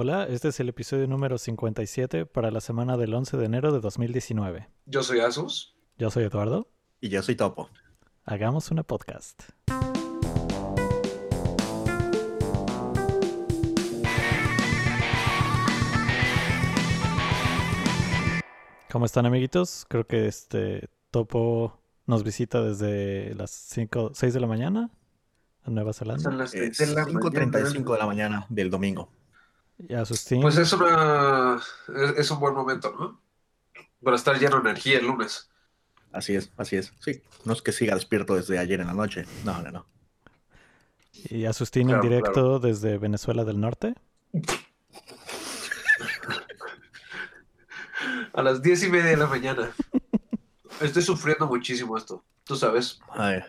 Hola, este es el episodio número 57 para la semana del 11 de enero de 2019. Yo soy Asus. Yo soy Eduardo. Y yo soy Topo. Hagamos una podcast. ¿Cómo están amiguitos? Creo que este Topo nos visita desde las 5, 6 de la mañana a Nueva Zelanda. Son las Es seis de la 5.35 de la mañana del domingo. Y a Sustín. Pues es una es, es un buen momento, ¿no? Para estar lleno de energía el lunes. Así es, así es. Sí, no es que siga despierto desde ayer en la noche. No, no, no. Y a Sustín Claro, en directo desde Venezuela del Norte. A las diez y media de la mañana. Estoy sufriendo muchísimo esto. Tú sabes, Ay,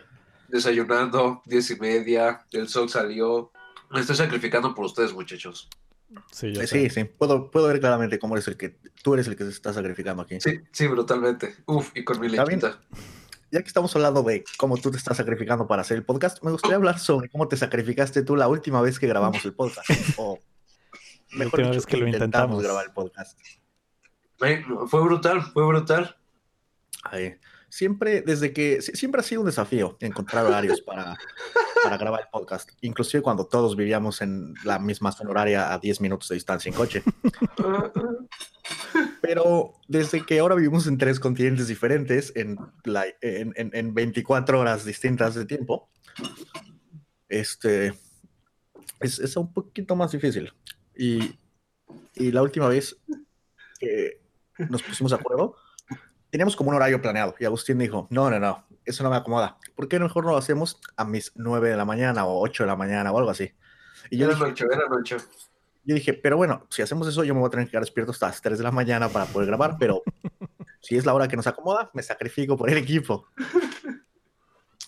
desayunando, diez y media, el sol salió. Me estoy sacrificando por ustedes, muchachos. Sí, yo eh, sí, sí. Puedo, puedo ver claramente cómo eres el que. Tú eres el que se está sacrificando aquí. Sí, sí, brutalmente. Uf, y con mi Está bien. lechita. Ya que estamos hablando de cómo tú te estás sacrificando para hacer el podcast, me gustaría hablar sobre cómo te sacrificaste tú la última vez que grabamos el podcast. O La mejor última dicho, vez que lo intentamos intentamos. grabar el podcast. Fue brutal, fue brutal. Ay, siempre, desde que, sie- siempre ha sido un desafío encontrar horarios para, para grabar el podcast, inclusive cuando todos vivíamos en la misma zona horaria a 10 minutos de distancia en coche. Pero desde que ahora vivimos en tres continentes diferentes, en, la- en, en- en 24 horas distintas de tiempo, este, es, es un poquito más difícil. Y, y la última vez que nos pusimos de acuerdo, teníamos como un horario planeado y Agustín dijo, no, no, no, eso no me acomoda. ¿Por qué mejor no lo hacemos a mis 9 de la mañana o 8 de la mañana o algo así? Y yo Era dije, noche, era noche. yo dije, pero bueno, si hacemos eso, yo me voy a tener que quedar despierto hasta las 3 de la mañana para poder grabar, pero si es la hora que nos acomoda, me sacrifico por el equipo.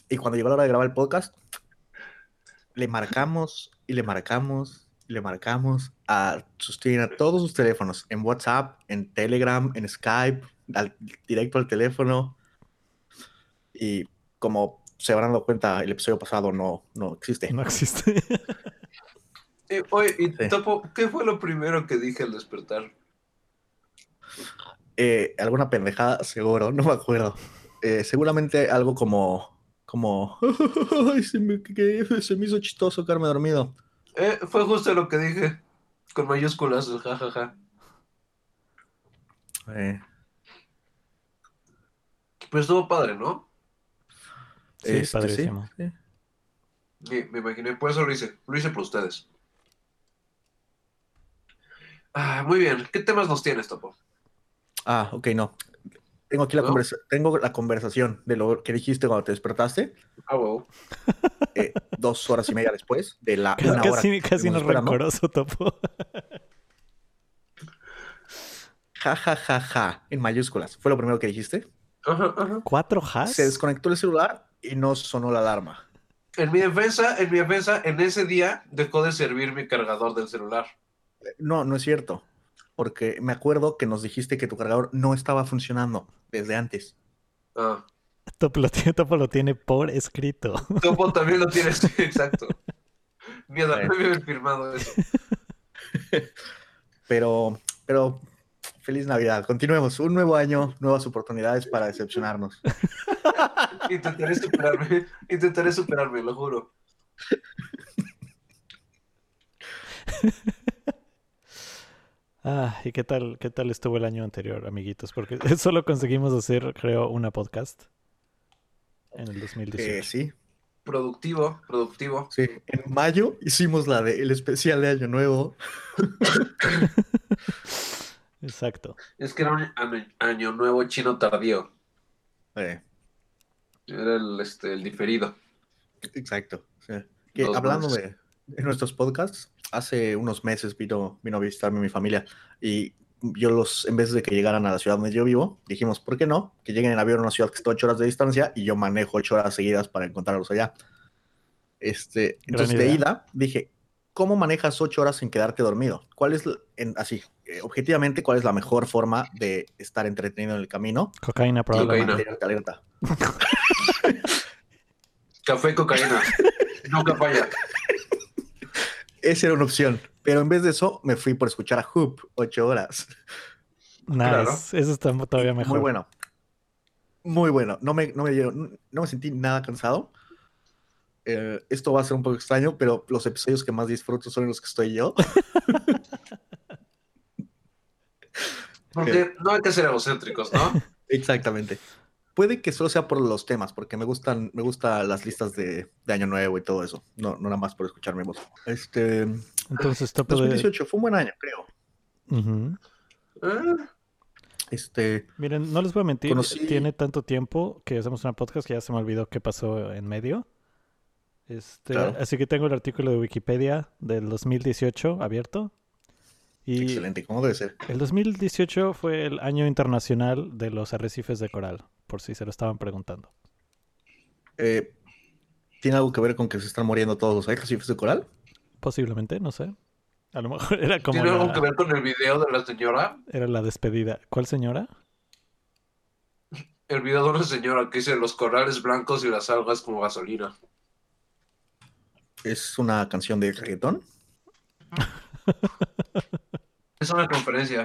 Y cuando llegó la hora de grabar el podcast, le marcamos y le marcamos y le marcamos a a todos sus teléfonos, en WhatsApp, en Telegram, en Skype, al- directo al teléfono. Y como se habrán dado cuenta, el episodio pasado no, no existe. No existe. Eh, oye, y Sí. Topo, ¿qué fue lo primero que dije al despertar? Eh, alguna pendejada, seguro, no me acuerdo. Eh, seguramente algo como, como, "Ay, se me, que- se me hizo chistoso quedarme dormido. Eh, fue justo lo que dije. Con mayúsculas, el jajaja. Eh, Pero estuvo padre, ¿no? Sí, este, padrísimo. sí. Me, me imaginé, por eso lo hice. Lo hice por ustedes. Ah, muy bien. ¿Qué temas nos tienes, Topo? Ah, ok, no. Tengo aquí la, tengo la conversación de lo que dijiste cuando te despertaste, Ah, wow. eh, dos horas y media después de la una hora. Casi, casi no estuvimos esperando. rencoroso, Topo. Ja, ja, ja, ja, en mayúsculas. ¿Fue lo primero que dijiste? Ajá, ajá. ¿Cuatro has? Se desconectó el celular y no sonó la alarma. En mi defensa, en mi defensa, en ese día dejó de servir mi cargador del celular. No, no es cierto. Porque me acuerdo que nos dijiste que tu cargador no estaba funcionando desde antes. Ah. Topo lo, tiene, Topo lo tiene por escrito. Topo también lo tienes, exacto. Miedo, Sí. no me había firmado eso. Pero, pero, feliz Navidad. Continuemos. Un nuevo año, nuevas oportunidades para decepcionarnos. Intentaré superarme, intentaré superarme, lo juro. Ah, ¿y qué tal, qué tal estuvo el año anterior, amiguitos? Porque solo conseguimos hacer, creo, una podcast en el 2018. Eh, sí, Productivo, productivo. sí. En mayo hicimos la de el especial de Año Nuevo. Exacto. Es que era un año, año nuevo chino tardío. Eh, Era el, este, el diferido. exacto. sí. Que Dos hablando de nuestros podcasts, hace unos meses vino, vino a visitarme mi familia y yo los, en vez de que llegaran a la ciudad donde yo vivo, dijimos, ¿por qué no? Que lleguen en avión a una ciudad que está ocho horas de distancia y yo manejo ocho horas seguidas para encontrarlos allá. Este, entonces de idea. ida dije, ¿cómo manejas ocho horas sin quedarte dormido? ¿Cuál es, en, así, eh, objetivamente, cuál es la mejor forma de estar entretenido en el camino? Cocaína probablemente. Cocaína. Café y cocaína. Nunca falla. Esa era una opción. Pero en vez de eso, me fui por escuchar a Hoop ocho horas. Nice. Claro. Eso está todavía mejor. Muy bueno. Muy bueno. No me, no me, dieron- no me sentí nada cansado. Eh, esto va a ser un poco extraño, pero los episodios que más disfruto son los que estoy yo. Porque no hay que ser egocéntricos, ¿no? Exactamente. Puede que solo sea por los temas, porque me gustan, me gustan las listas de, de Año Nuevo y todo eso. No, no nada más por escuchar mi voz. Este, Entonces, topo de... 2018 fue un buen año, creo. Ah, Este, Miren, no les voy a mentir, Conocí- tiene tanto tiempo que hacemos una podcast que ya se me olvidó qué pasó en medio. Este, Claro. Así que tengo el artículo de Wikipedia del 2018 abierto. Y excelente, como debe ser. el 2018 fue el año internacional de los arrecifes de coral, por si se lo estaban preguntando. Eh, ¿Tiene algo que ver con que se están muriendo todos los arrecifes de coral? Posiblemente, no sé. A lo mejor era como ¿Tiene algo la, que ver con el video de la señora? era la despedida. ¿Cuál señora? El video de una señora que dice los corales blancos y las algas como gasolina. ¿Es una canción de reggaetón? Es una conferencia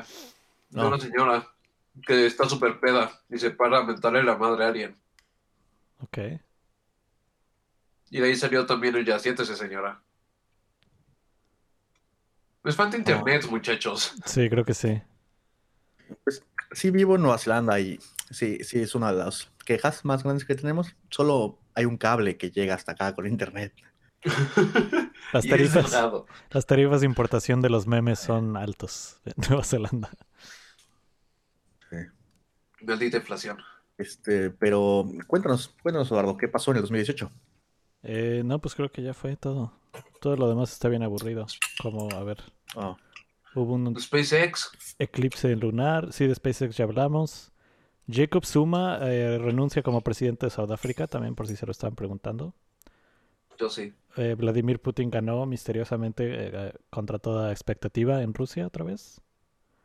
de No. una señora que está súper peda y se para a mentarle la madre a alguien. Ok. Y de ahí salió también el ya siéntese señora. Les falta internet, muchachos. Sí, creo que sí. Sí, vivo en Nueva Zelanda y sí, sí, es una de las quejas más grandes que tenemos. Solo hay un cable que llega hasta acá con internet. Las tarifas, las tarifas de importación de los memes son altos en Nueva Zelanda. Maldita inflación. Este, pero cuéntanos, cuéntanos, Eduardo, ¿qué pasó en el 2018? Eh, no, pues creo que ya fue todo. Todo lo demás está bien aburrido. Como, a ver, Oh, hubo un SpaceX. eclipse lunar. Sí, de SpaceX ya hablamos. Jacob Zuma eh, renuncia como presidente de Sudáfrica, también por si se lo estaban preguntando. Yo sí. Eh, Vladimir Putin ganó misteriosamente eh, contra toda expectativa en Rusia otra vez.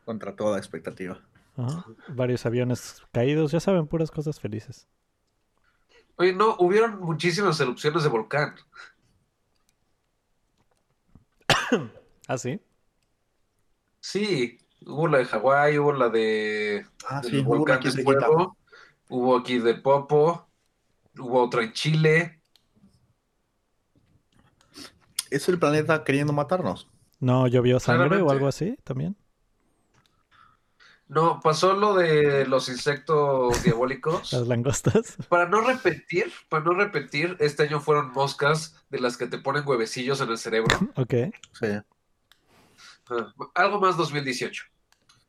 contra toda expectativa. Ajá. Varios aviones caídos, ya saben, puras cosas felices. Oye, no, hubieron muchísimas erupciones de volcán. Ah, sí. Sí, hubo la de Hawái, hubo la de Ah, del sí, hubo volcán aquí de. Fuego, hubo aquí de Popo, hubo otra en Chile. Es el planeta queriendo matarnos. ¿No llovió sangre o algo así también? No, pasó lo de los insectos diabólicos. Las langostas. Para no repetir, para no repetir, este año fueron moscas de las que te ponen huevecillos en el cerebro. Ok. Sí. Ah, algo más 2018,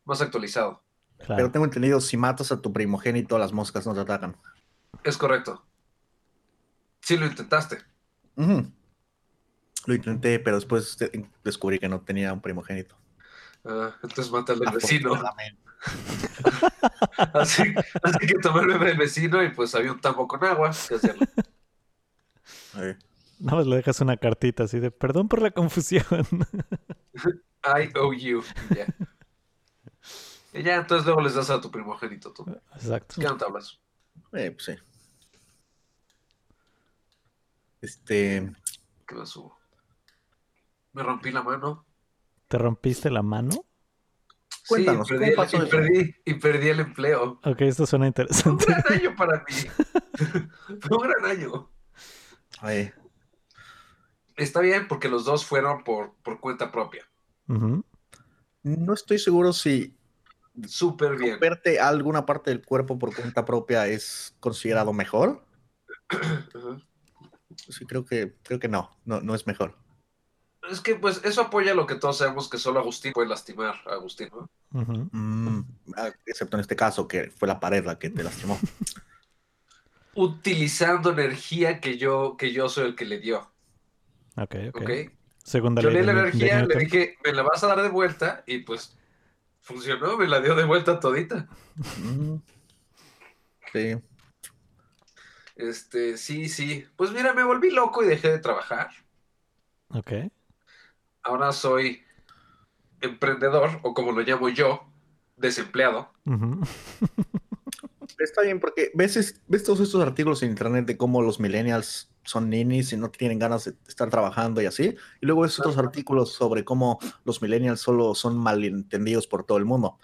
más actualizado. Claro. Pero tengo entendido, si matas a tu primogénito, las moscas no te atacan. Es correcto. Sí lo intentaste. Lo intenté, pero después de- descubrí que no tenía un primogénito. Ah, entonces mata al del vecino. Afortunadamente. Así, así que tomé el bebé del vecino y pues había un tambo con agua. Nada más le dejas una cartita así de perdón por la confusión. I owe you. Y Ya. Y ya, entonces luego les das a tu primogénito tú. Exacto. Ya no te hablas. eh, pues sí. Este, ¿Qué más hubo? Me rompí la mano. ¿Te rompiste la mano? Cuéntanos, sí, ¿cómo perdí, pasó y, eso? perdí, y perdí el empleo. Ok, esto suena Fue un interesante. gran año para mí. Fue un gran año. Está bien porque los dos fueron por, por cuenta propia. No estoy seguro si Súper bien. verte alguna parte del cuerpo por cuenta propia es considerado mejor. Sí, creo que, creo que no, no, no es mejor. Es que pues eso apoya lo que todos sabemos que solo Agustín puede lastimar a Agustín, ¿no? Mm, ah, excepto en este caso, que fue la pared la que te lastimó. Utilizando energía que yo, que yo soy el que le dio. Ok, ok. ¿Ok? Segunda Yo leí la energía, le dije, me la vas a dar de vuelta, y pues funcionó, me la dio de vuelta todita. Mm, sí. Este, sí, sí. Pues mira, me volví loco y dejé de trabajar. Ok. Ahora soy emprendedor, o como lo llamo yo, desempleado. Está bien, porque ves, es- ves todos estos artículos en internet de cómo los millennials son ninis y no tienen ganas de estar trabajando y así. Y luego ves otros artículos sobre cómo los millennials solo son malentendidos por todo el mundo.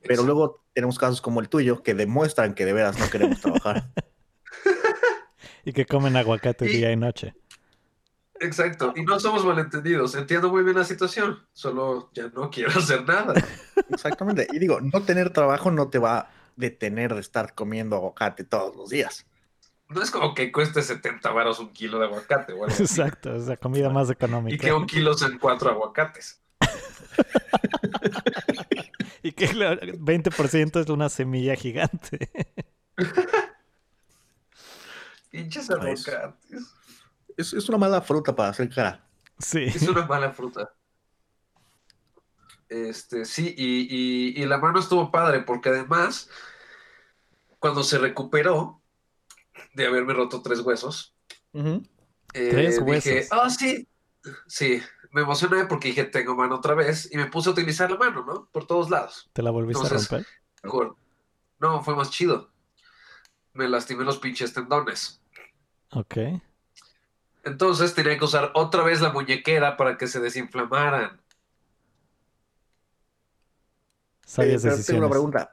Pero Exacto. luego tenemos casos como el tuyo que demuestran que de veras no queremos trabajar. Y que comen aguacate Y- día y noche. Exacto. Y no somos malentendidos. Entiendo muy bien la situación. Solo ya no quiero hacer nada. Exactamente. Y digo, no tener trabajo no te va a detener de estar comiendo aguacate todos los días. No es como que cueste 70 varos un kilo de aguacate o algo así. Exacto, es la comida más Y económica. que un kilo sean cuatro aguacates. Y que el 20% es una semilla gigante. Pinches Ah, es- aguacates. Es, es una mala fruta para hacer cara. Sí. Es una mala fruta. Este, sí, y, y- y la mano estuvo padre porque además, cuando se recuperó de haberme roto tres huesos, eh, Tres dije, huesos. ah, sí, sí, me emocioné porque dije, tengo mano otra vez y me puse a utilizar la mano, ¿no? Por todos lados. ¿Te la volviste Entonces- a romper? Mejor. No, fue más chido. Me lastimé los pinches tendones. Ok. Entonces tenía que usar otra vez la muñequera para que se desinflamaran. Sabias Eh, tengo una pregunta.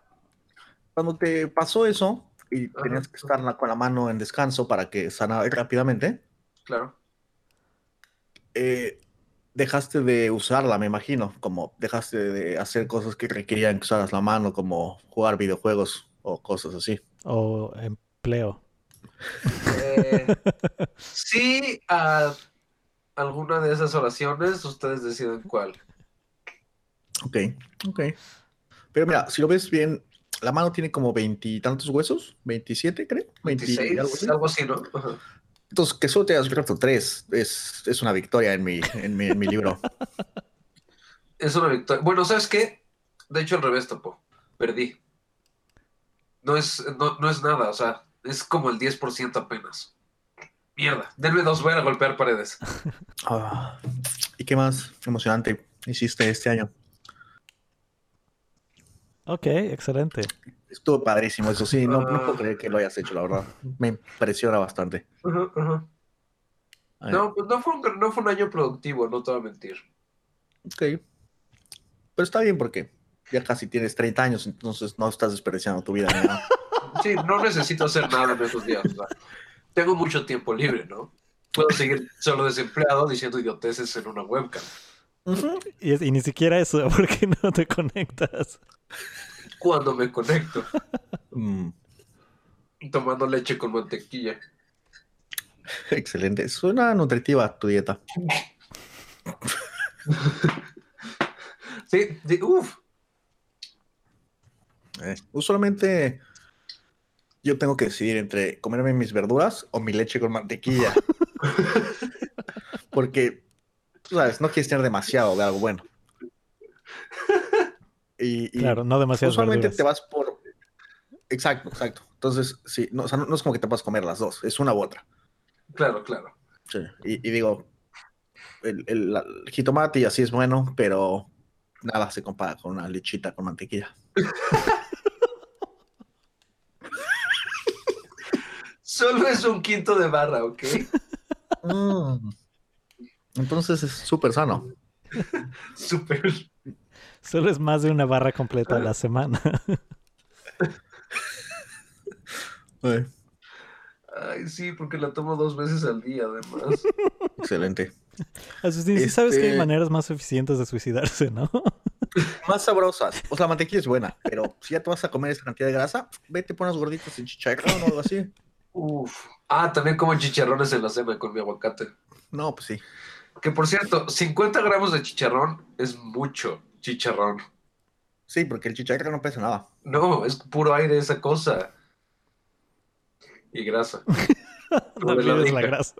Cuando te pasó eso y Ajá. tenías que estar la- con la mano en descanso para que sanara rápidamente, Claro. eh, dejaste de usarla, me imagino, como dejaste de hacer cosas que requerían que usaras la mano, como jugar videojuegos o cosas así. O empleo. Eh, sí, a alguna de esas oraciones, ustedes deciden cuál. Ok, ok. Pero mira, si lo ves bien, la mano tiene como veintitantos huesos, 27 creo, 20 y 26, algo así. algo así, ¿no? Ajá. Entonces, que solo te hayas roto tres es, es una victoria en mi, en mi, en mi libro. Es una victoria. Bueno, ¿sabes qué? De hecho, al revés, Topo. Perdí. No es, no, no es nada, o sea, es como el 10% apenas. Mierda, denme dos, voy a golpear paredes. Ah, ¿Y qué más emocionante hiciste este año? Ok, excelente. Estuvo padrísimo, eso sí, no, no Ah. puedo creer que lo hayas hecho, la verdad. Me impresiona bastante. No, pues no fue, un, no fue un año productivo, no te voy a mentir. Ok. Pero está bien porque ya casi tienes 30 años, entonces no estás desperdiciando tu vida. ni nada. Sí, no necesito hacer nada en esos días. o sea, tengo mucho tiempo libre, ¿no? Puedo seguir solo desempleado diciendo idioteces en una webcam. Y, ni siquiera eso, porque no te conectas. Cuando me conecto, Mm, tomando leche con mantequilla. excelente. Suena nutritiva tu dieta. Sí, de- uf, Eh, usualmente yo tengo que decidir entre comerme mis verduras o mi leche con mantequilla. Porque, tú sabes, no quieres tener demasiado de algo bueno. Y, y Claro, no demasiadas usualmente verduras. te vas por... Exacto, exacto. Entonces, sí, no, o sea, no, no es como que te puedas comer las dos, es una u otra. claro, claro. Sí, Y, y digo, el, el jitomate y así es bueno, pero nada se compara con una lechita con mantequilla. Solo es un quinto de barra, ¿ok? Mm. Entonces es súper sano. Súper. Solo es más de una barra completa a la semana. Eh, Ay, sí, porque la tomo dos veces al día, además. excelente. Asustín, sí sabes que hay Este- maneras más eficientes de suicidarse, ¿no? Más sabrosas. O sea, la mantequilla es buena, pero si ya te vas a comer esa cantidad de grasa, vete por unas gorditas en chicharrón o algo así. Uf. Ah, también como chicharrones en la cena con mi aguacate. No, pues sí. Que por cierto, 50 gramos de chicharrón es mucho chicharrón. Sí, porque el chicharrón no pesa nada. No, es puro aire esa cosa. Y grasa. No la olvides la grasa.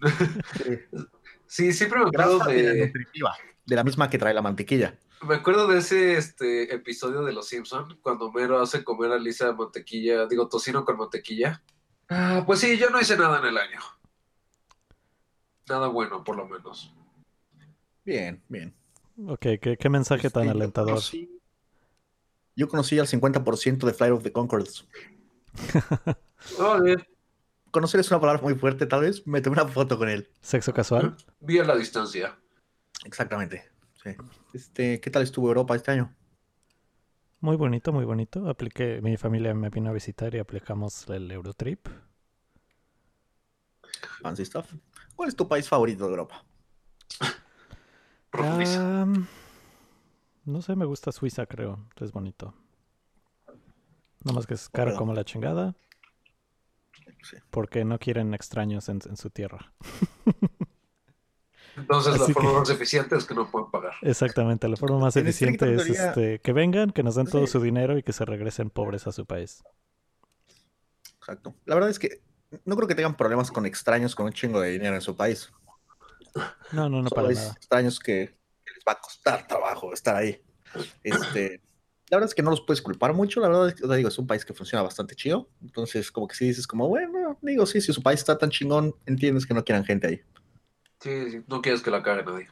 Sí, siempre me Grasa de... de, nutritiva, de la misma que trae la mantequilla. me acuerdo de ese este, episodio de Los Simpson cuando Homero hace comer a Lisa mantequilla, digo tocino con mantequilla. Ah, pues sí, yo no hice nada en el año. Nada bueno, por lo menos. Bien, bien. Ok, ¿qué, qué mensaje tan Este, yo alentador. conocí- Yo conocí al 50% de Flight of the Concords. Oh, bien. Conocer es una palabra muy fuerte, tal vez. Me tomé una foto con él. ¿Sexo casual? Vi a la distancia. Exactamente. Sí. Este, ¿Qué tal estuvo Europa este año? Muy bonito, muy bonito. Apliqué, mi familia me vino a visitar y aplicamos el Eurotrip. Fancy stuff. ¿Cuál es tu país favorito de Europa? No sé, me gusta Suiza, creo. Es bonito. No más que es caro como la chingada, Sí. porque no quieren extraños en, en su tierra. Entonces la forma que- más eficiente es que no pueden pagar. Exactamente, la forma más eficiente es teoría- este, que vengan, que nos den todo Sí. su dinero y que se regresen pobres a su país. Exacto. La verdad es que no creo que tengan problemas con extraños con un chingo de dinero en su país. No, no, no Solo para nada. extraños que, que les va a costar trabajo estar ahí. Este, la verdad es que no los puedes culpar mucho. La verdad es que, o sea, digo, es un país que funciona bastante chido. Entonces, como que si dices, como, bueno, digo, sí, si su país está tan chingón, entiendes que no quieran gente ahí. Sí, sí, no quieres que la cague nadie.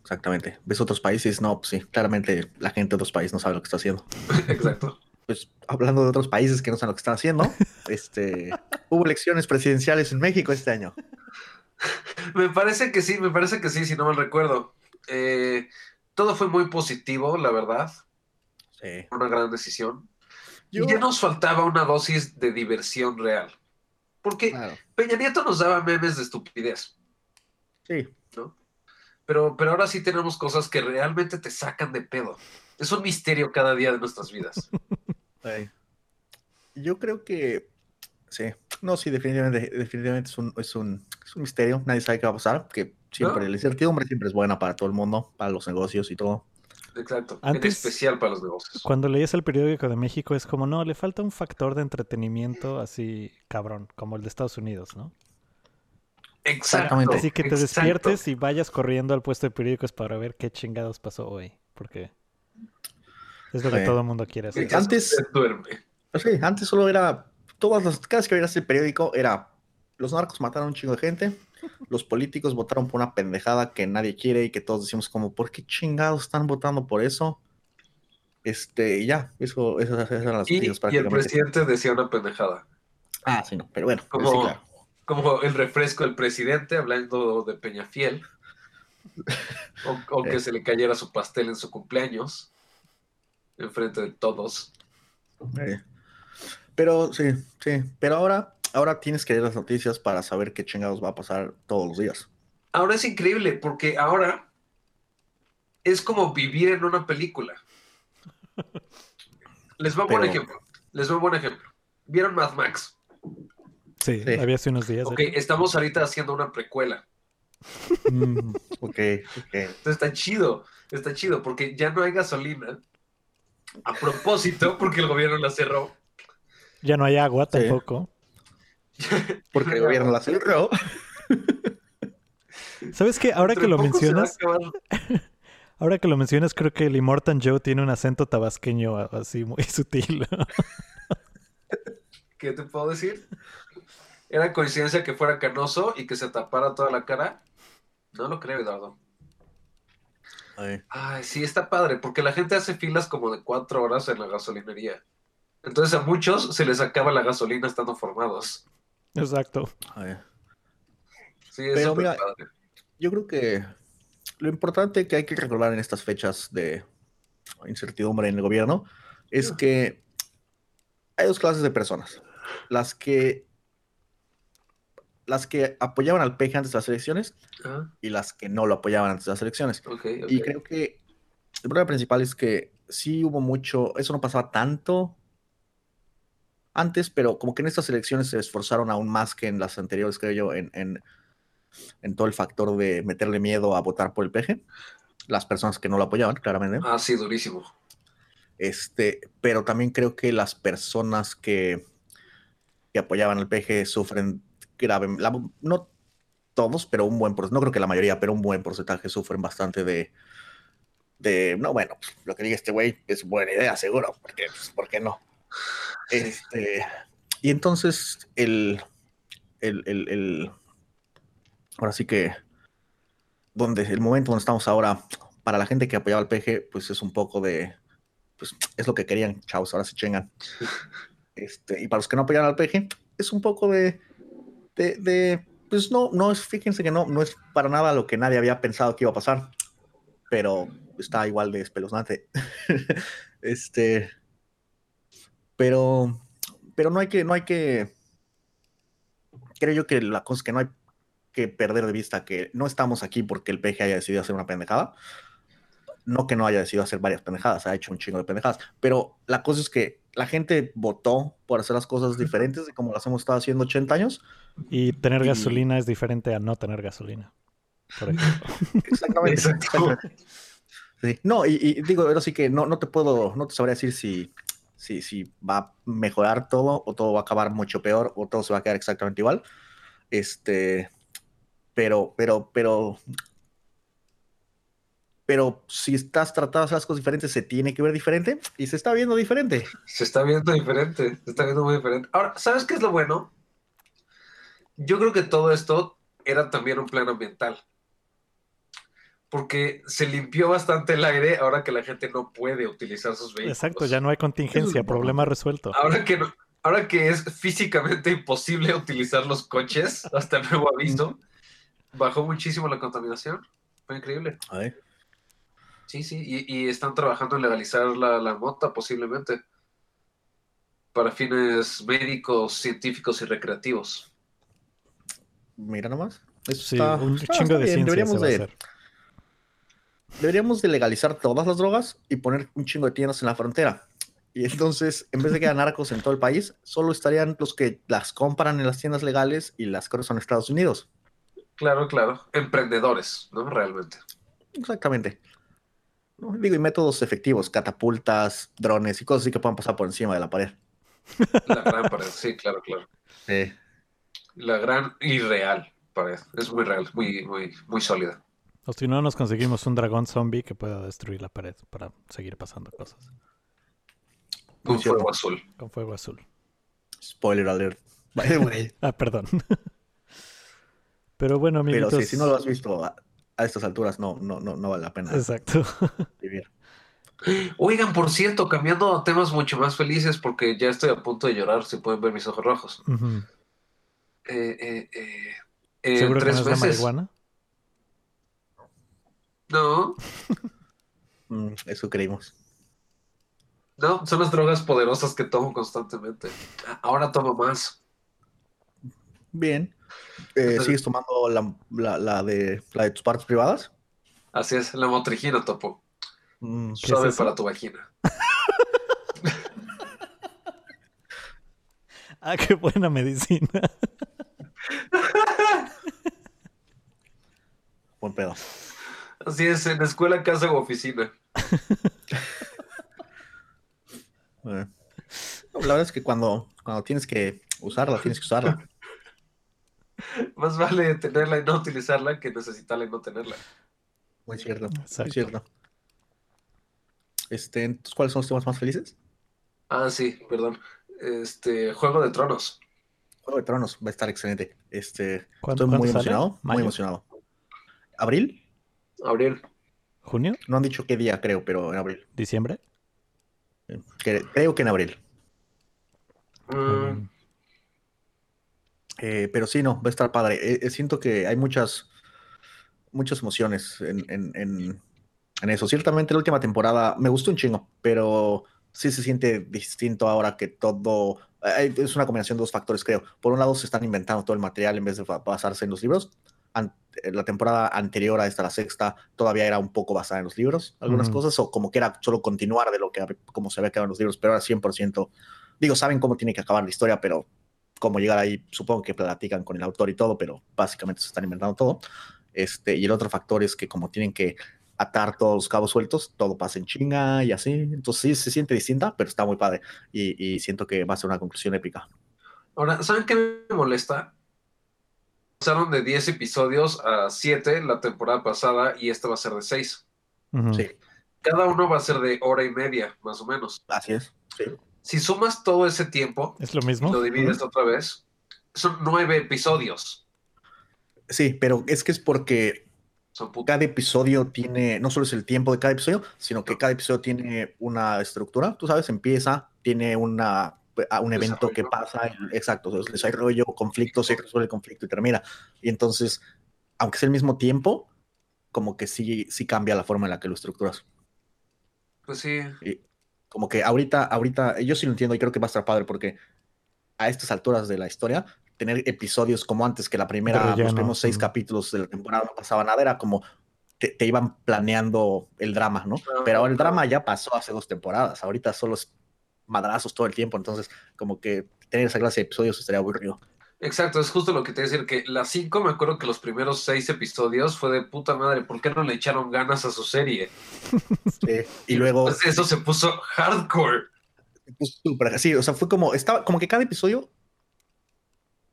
Exactamente. Ves otros países, no, pues sí, claramente la gente de otros países no sabe lo que está haciendo. Exacto. Pues hablando de otros países que no saben lo que están haciendo, este, hubo elecciones presidenciales en México este año. Me parece que sí, me parece que sí, si no mal recuerdo. Eh, todo fue muy positivo, la verdad. Sí. Una gran decisión. Yo- Y ya nos faltaba una dosis de diversión real. Porque Claro, Peña Nieto nos daba memes de estupidez, sí. ¿no? Pero, pero ahora sí tenemos cosas que realmente te sacan de pedo. Es un misterio cada día de nuestras vidas. Sí. Yo creo que sí. No, sí, definitivamente, definitivamente es un, es un, es un misterio. Nadie sabe qué va a pasar. Que siempre No. la incertidumbre siempre es buena para todo el mundo, para los negocios y todo. Exacto. Antes- En especial para los negocios. Cuando leías el periódico de México es como, no, le falta un factor de entretenimiento así cabrón, como el de Estados Unidos, ¿no? Exactamente. Así que te exacto. despiertes y vayas corriendo al puesto de periódicos para ver qué chingados pasó hoy, porque es lo que Sí. todo el mundo quiere hacer. Antes- sí, antes solo era. Todas las, cada vez que veías el periódico era. Los narcos mataron a un chingo de gente. Los políticos votaron por una pendejada que nadie quiere y que todos decimos como, ¿por qué chingados están votando por eso? Este, y ya, eso, esas, esas eran las Y, noticias y el prácticamente. presidente decía una pendejada. Ah, sí, no, pero bueno, Como- sí, claro. Como el refresco del presidente hablando de Peñafiel. O, o que Eh. se le cayera su pastel en su cumpleaños. Enfrente de todos. Eh, Pero sí, sí. Pero ahora, ahora tienes que leer las noticias para saber qué chingados va a pasar todos los días. Ahora es increíble porque ahora es como vivir en una película. Les va un buen ejemplo. Les va un buen ejemplo. ¿Vieron Mad Max? Sí, Sí. había hace unos días. Ok, estamos ahorita haciendo una precuela. Mm, ok, ok. Entonces está chido, está chido, porque ya no hay gasolina. A propósito, porque el gobierno la cerró. Ya no hay agua Sí. tampoco. Porque el gobierno la cerró. ¿Sabes qué? Ahora que lo mencionas, ahora que lo mencionas, creo que el Immortan Joe tiene un acento tabasqueño así muy sutil. ¿Qué te puedo decir? ¿Era coincidencia que fuera canoso y que se tapara toda la cara? No lo creo, Eduardo. Ay, Ay, sí, está padre, porque la gente hace filas como de cuatro horas en la gasolinería. Entonces a muchos se les acaba la gasolina estando formados. Exacto. ay. Sí, es Pero mira, padre. Yo creo que lo importante que hay que recordar en estas fechas de incertidumbre en el gobierno es que hay dos clases de personas. Las que las que apoyaban al PG antes de las elecciones Ah, y las que no lo apoyaban antes de las elecciones. Y creo que el problema principal es que sí hubo mucho, eso no pasaba tanto antes, pero como que en estas elecciones se esforzaron aún más que en las anteriores, creo yo, en, en, en todo el factor de meterle miedo a votar por el PG. Las personas que no lo apoyaban, claramente. Ah, sí, durísimo. Este, pero también creo que las personas que, que apoyaban al PG sufren grave, no todos, pero un buen porcentaje, no creo que la mayoría, pero un buen porcentaje sufren bastante de, no, bueno, pues, lo que diga este güey es buena idea, seguro, porque, pues, ¿por qué no? Este, y entonces el, el, el, el- ahora sí que, donde el momento donde estamos ahora, para la gente que apoyaba al PG, pues es un poco de, pues es lo que querían, chavos, ahora se chingan. Este, y para los que no apoyan al PG, es un poco de, pues no, no es, fíjense que no, no es para nada lo que nadie había pensado que iba a pasar, pero está igual de espeluznante. este, pero, pero no hay que, no hay que, creo yo que la cosa es que no hay que perder de vista que no estamos aquí porque el PG haya decidido hacer una pendejada. No que no haya decidido hacer varias pendejadas, ha hecho un chingo de pendejadas. Pero la cosa es que la gente votó por hacer las cosas diferentes de como las hemos estado haciendo 80 años. Y tener Y- gasolina es diferente a no tener gasolina. Por ejemplo. Exactamente. Exacto. exactamente. Sí. No, y, y digo, ahora sí que no, no te puedo, no te sabría decir si, si, si va a mejorar todo o todo va a acabar mucho peor o todo se va a quedar exactamente igual. Este, pero, pero, pero, pero si estás tratando de hacer las cosas diferentes, se tiene que ver diferente y se está viendo diferente. Se está viendo diferente, se está viendo muy diferente. Ahora, ¿sabes qué es lo bueno? Yo creo que todo esto era también un plan ambiental. Porque se limpió bastante el aire ahora que la gente no puede utilizar sus vehículos. Exacto, ya no hay contingencia, es problema resuelto. Ahora que, no- ahora que es físicamente imposible utilizar los coches, hasta el nuevo aviso, bajó muchísimo la contaminación. Fue increíble. A ver. Sí, sí, y, y están trabajando en legalizar la, la mota posiblemente para fines médicos, científicos y recreativos. Mira nomás. Eso Sí, está- un está- chingo está de bien, ciencia Deberíamos se va a de, hacer. deberíamos de legalizar todas las drogas y poner un chingo de tiendas en la frontera. Y entonces, en vez de que haya narcos en todo el país, solo estarían los que las compran en las tiendas legales y las cosas son Estados Unidos. Claro, claro. Emprendedores, ¿no? Realmente. Exactamente. ¿No? Digo, y métodos efectivos, catapultas, drones y cosas así que puedan pasar por encima de la pared. La gran pared, sí, claro, claro. Sí. La gran y real pared. Es muy real, muy, muy, muy sólida. O si no, nos conseguimos un dragón zombie que pueda destruir la pared para seguir pasando cosas. Cierto. fuego azul. Con fuego azul. Spoiler alert. By the way. Ah, perdón. Pero bueno, Pero amiguitos. sí, si no lo has visto a, estas alturas, no, no, no, no vale la pena Exacto. vivir. Oigan, por cierto, cambiando a temas mucho más felices, porque ya estoy a punto de llorar, si pueden ver mis ojos rojos. Eh, eh, eh, en ¿Seguro que no tres es la marihuana? No, Mm, eso creímos. no, son las drogas poderosas que tomo constantemente. Ahora tomo más. Bien. Eh, ¿Sigues tomando la, la, la de, la de tus partes privadas? Así es, la motrigina topo. Mm, ¿Qué Suave es para tu vagina. Ah, qué buena medicina. buen pedo. Así es, en escuela, casa o oficina. Eh, no, la verdad es que cuando, cuando tienes que usarla, tienes que usarla. Más vale tenerla y no utilizarla que necesitarla y no tenerla. Muy cierto. Muy Exacto. cierto. Este, entonces, ¿cuáles son los temas más felices? Ah, sí, perdón. Este, Juego de Tronos. Juego de Tronos va a estar excelente. Este, ¿Cuándo- estoy muy emocionado. Muy emocionado. ¿Abril? Abril. ¿Junio? No han dicho qué día, creo, pero en abril. ¿Diciembre? Eh, cre- creo que en abril. Muy Mm. Eh, pero sí, no, va a estar padre. Eh, eh, siento que hay muchas, muchas emociones en, en- en- en eso. Ciertamente la última temporada me gustó un chingo, pero sí se siente distinto ahora que todo... eh, es una combinación de dos factores, creo. Por un lado, se están inventando todo el material en vez de basarse en los libros. An- eh, la temporada anterior a esta, la sexta, todavía era un poco basada en los libros, algunas cosas, o como que era solo continuar de lo que como se había quedado en los libros, pero ahora 100%. Digo, saben cómo tiene que acabar la historia, pero cómo llegar ahí, supongo que platican con el autor y todo, pero básicamente se están inventando todo. Este, y el otro factor es que como tienen que atar todos los cabos sueltos, todo pasa en chinga y así. Entonces sí se siente distinta, pero está muy padre. Y, y siento que va a ser una conclusión épica. Ahora, ¿saben qué me molesta? Pasaron de 10 episodios a 7 la temporada pasada y esta va a ser de 6. Ujú. Sí, Cada uno va a ser de hora y media, más o menos. así es. Sí. Si sumas todo ese tiempo ¿Es lo y mismo? lo divides otra vez, son 9 episodios. Sí, pero es que es porque cada episodio tiene, no solo es el tiempo de cada episodio, sino que cada episodio tiene una estructura, tú sabes, empieza, tiene una, a- un evento que pasa, exacto, entonces, desarrollo, conflicto, se resuelve el conflicto y termina. Y entonces, aunque sea el mismo tiempo, como que sí, sí cambia la forma en la que lo estructuras. Pues sí. Como que ahorita, ahorita, yo sí lo entiendo y creo que va a estar padre porque a estas alturas de la historia, tener episodios como antes, que la primera, los primeros seis capítulos de la temporada no pasaba nada, era como te, te iban planeando el drama, ¿no? Ah, Pero ahora el drama ya pasó hace dos temporadas, ahorita solo es madrazos todo el tiempo, entonces como que tener esa clase de episodios estaría aburrido. Exacto, es justo lo que te decir, que las 5 me acuerdo que los primeros 6 episodios fue de puta madre, ¿por qué no le echaron ganas a su serie? Sí, y luego Pues eso se puso hardcore. pues, súper- sí, o sea, fue como, estaba como que cada episodio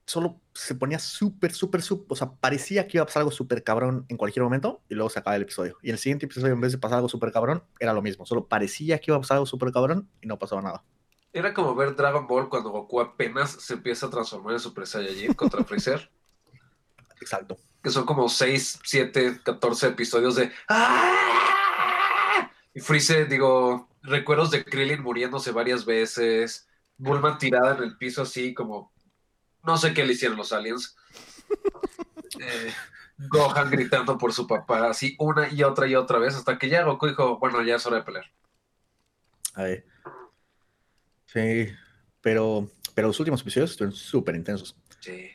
solo se ponía súper, súper, súper, o sea, parecía que iba a pasar algo súper cabrón en cualquier momento y luego se acaba el episodio. Y el siguiente episodio, en vez de pasar algo súper cabrón, era lo mismo, solo parecía que iba a pasar algo súper cabrón y no pasaba nada. Era como ver Dragon Ball cuando Goku apenas se empieza a transformar en Super Saiyajin contra Freezer, Exacto. que son como 6, 7, 14 episodios de ¡Ah! Y Freezer, digo, recuerdos de Krillin muriéndose varias veces, Bulma tirada en el piso así como... No sé qué le hicieron los aliens. Eh, Gohan gritando por su papá, así una y otra y otra vez, hasta que ya Goku dijo, bueno, ya es hora de pelear. Ahí. Sí, pero, pero los últimos episodios estuvieron súper intensos. Sí.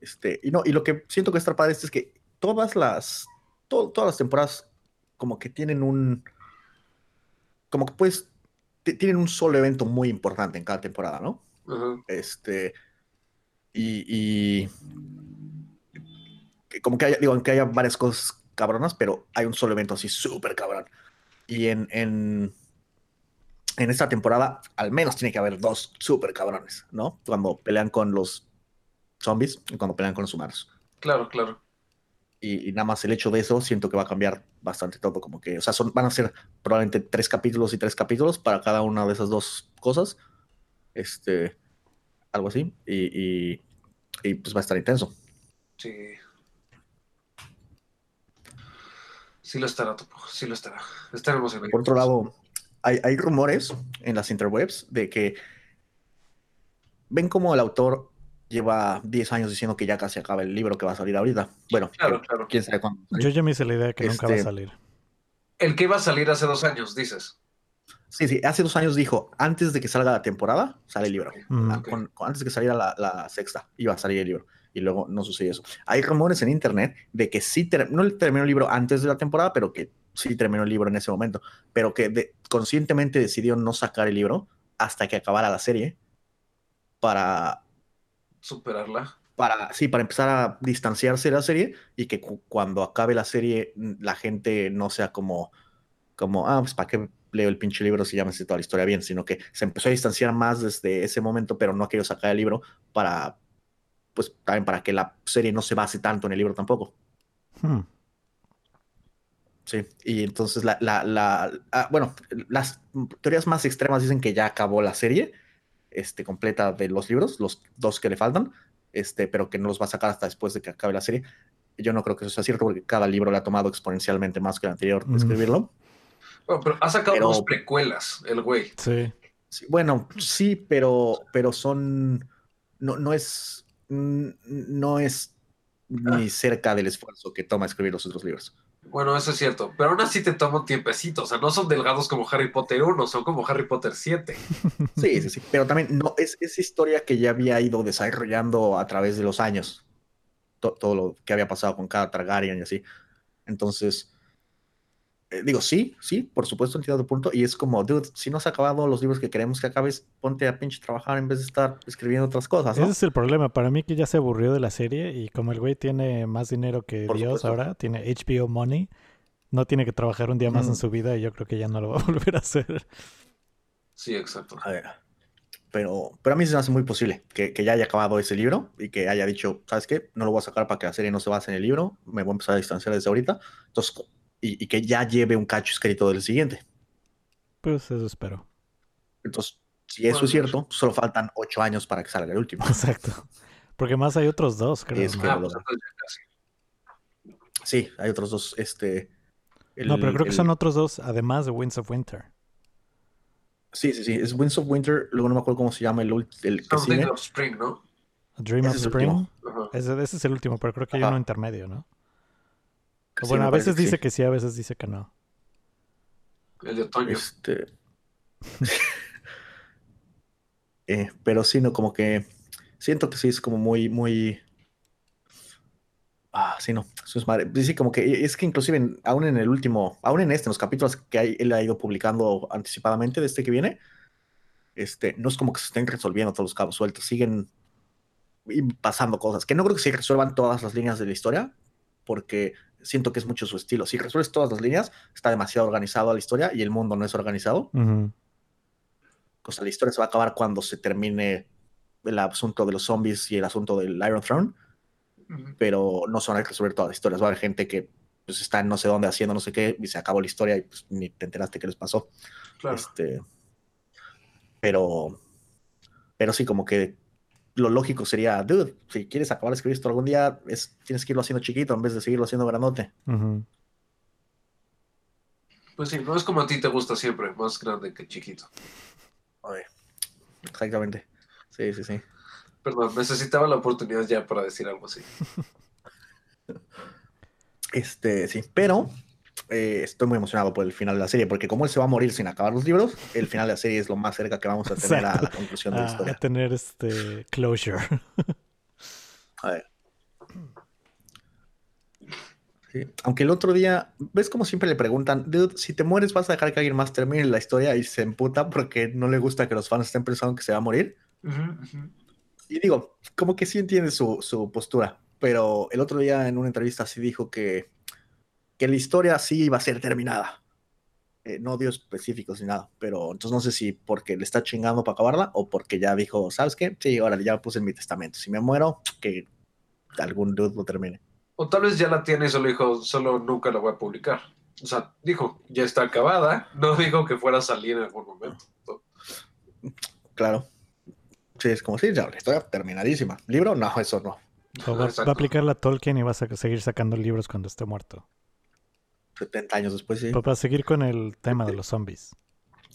Este, y no, y lo que siento que está padre es que todas las, to- todas las temporadas como que tienen un, como que pues, ti- tienen un solo evento muy importante en cada temporada, ¿no? Este, y, y que como que haya, digo, aunque haya varias cosas cabronas, pero hay un solo evento así súper cabrón. Y en, en, en esta temporada, al menos tiene que haber dos súper cabrones, ¿no? Cuando pelean con los zombies y cuando pelean con los humanos. Claro, claro. Y, y nada más el hecho de eso, siento que va a cambiar bastante todo. Como que, o sea, son, van a ser probablemente tres capítulos y tres capítulos para cada una de esas dos cosas. Este, algo así. Y, y, y, pues va a estar intenso. Sí. Sí lo estará, Topo. Sí lo estará. Estaremos en Por otro lado, hay, hay rumores en las interwebs de que ven como el autor lleva 10 años diciendo que ya casi acaba el libro que va a salir ahorita. Bueno, Claro, que- claro. quién sabe cuándo. va a salir. Yo ya me hice la idea que nunca va a Este- salir. El que iba a salir hace dos años, dices. Sí, sí, hace dos años dijo, antes de que salga la temporada, sale el libro. Mm. Ah, con- con- antes de que saliera la, la sexta, iba a salir el libro. Y luego no sucedió eso. Hay rumores en internet de que sí, ter- no terminó el libro antes de la temporada, pero que sí terminó el libro en ese momento. Pero que de- conscientemente decidió no sacar el libro hasta que acabara la serie para, Superarla. para, sí, para empezar a distanciarse de la serie y que cu- cuando acabe la serie mm, la gente no sea como, como, ah, pues para qué leo el pinche libro si ya me sé toda la historia bien, sino que se empezó a distanciar más desde ese momento, pero no ha querido sacar el libro para, pues también para que la serie no se base tanto en el libro tampoco. Hmm. Sí, y entonces la, la, la ah, bueno, las teorías más extremas dicen que ya acabó la serie este, completa de los libros, los dos que le faltan, este, pero que no los va a sacar hasta después de que acabe la serie. Yo no creo que eso sea cierto porque cada libro le ha tomado exponencialmente más que el anterior de Mm. escribirlo. Bueno, pero ha sacado Pero- dos precuelas, el güey. Sí. Sí, bueno, sí, pero, pero son, no, no es, no es ni cerca del esfuerzo que toma escribir los otros libros. Bueno, eso es cierto. Pero aún así te toma un tiempecito. O sea, no son delgados como Harry Potter 1, son como Harry Potter 7. Sí, sí, sí, pero también no, es, es historia que ya había ido desarrollando a través de los años, To- todo lo que había pasado con cada Targaryen y así. Entonces, eh, digo, sí, sí, por supuesto, entiendo tu punto, y es como, dude, si no has acabado los libros que queremos que acabes, ponte a pinche trabajar en vez de estar escribiendo otras cosas, ¿no? Ese es el problema. Para mí que ya se aburrió de la serie y como el güey tiene más dinero que Por Dios supuesto. ahora, tiene HBO Money, no tiene que trabajar un día más en Mm. su vida y yo creo que ya no lo va a volver a hacer. Sí, exacto. A ver, pero, pero a mí se me hace muy posible que, que ya haya acabado ese libro y que haya dicho, ¿sabes qué? No lo voy a sacar para que la serie no se base en el libro, me voy a empezar a distanciar desde ahorita, entonces, y, y que ya lleve un cacho escrito del siguiente. Pues eso espero. Entonces, si eso Bueno, es cierto, solo faltan ocho años para que salga el último. Exacto. Porque más hay otros dos, creo. Es que- Ah, pues ya casi. Sí, hay otros dos. Este. no, pero el- creo que son otros dos, además de Winds of Winter. Sí, sí, sí. Es Winds of Winter. Luego no me acuerdo cómo se llama el, el que Something sigue. of Spring, ¿no? A Dream Ese of Spring. Ese, ese es el último, pero creo que hay Ajá. uno intermedio, ¿no? Sí, bueno, a veces que dice sí. que sí, a veces dice que no. El de otoño. Este. Eh, pero sí, no, como que siento que sí es como muy, muy. Ah, sí, no. Eso es madre. Sí, como que es que inclusive en- aún en el último, aún en este, en los capítulos que hay- él ha ido publicando anticipadamente de este que viene, este, no es como que se estén resolviendo todos los cabos sueltos, siguen pasando cosas. Que no creo que se resuelvan todas las líneas de la historia, porque siento que es mucho su estilo. Si resuelves todas las líneas, está demasiado organizado la historia y el mundo no es organizado. Ujú. O sea, la historia se va a acabar cuando se termine el asunto de los zombies y el asunto del Iron Throne, Ujú. pero no se van a resolver todas las historias. Va a haber gente que pues, está en no sé dónde haciendo no sé qué y se acabó la historia y pues, ni te enteraste qué les pasó. Claro. Este, pero, pero sí, como que lo lógico sería, dude, si quieres acabar de escribir esto algún día, es, tienes que irlo haciendo chiquito en vez de seguirlo haciendo grandote. Ujú. Pues sí, no es como a ti te gusta siempre, más grande que chiquito. Oye, Exactamente. Sí, sí, sí. Perdón, necesitaba la oportunidad ya para decir algo así. Este, sí, pero eh, estoy muy emocionado por el final de la serie, porque como él se va a morir sin acabar los libros, el final de la serie es lo más cerca que vamos a tener a la conclusión de la A- a historia. tener este closure. A ver. Sí, Aunque el otro día, ¿ves como siempre le preguntan, dude, si te mueres vas a dejar que alguien más termine la historia y se emputa porque no le gusta que los fans estén pensando que se va a morir? Y digo, como que sí entiende su, su postura, pero el otro día en una entrevista sí dijo que, que la historia sí iba a ser terminada. Eh, no dio específicos ni nada, pero entonces no sé si porque le está chingando para acabarla o porque ya dijo, ¿sabes qué? Sí, ahora ya puse en mi testamento. Si me muero, que algún dude lo termine. O tal vez ya la tiene y solo dijo, solo nunca la voy a publicar. O sea, dijo, ya está acabada. No dijo que fuera a salir en algún momento. Claro. Sí, es como si ya la historia terminadísima. ¿Libro? No, eso no. O va, a aplicar la Tolkien y vas a seguir sacando libros cuando esté muerto. 70 años después, sí. Pa- Para seguir con el tema de los zombies.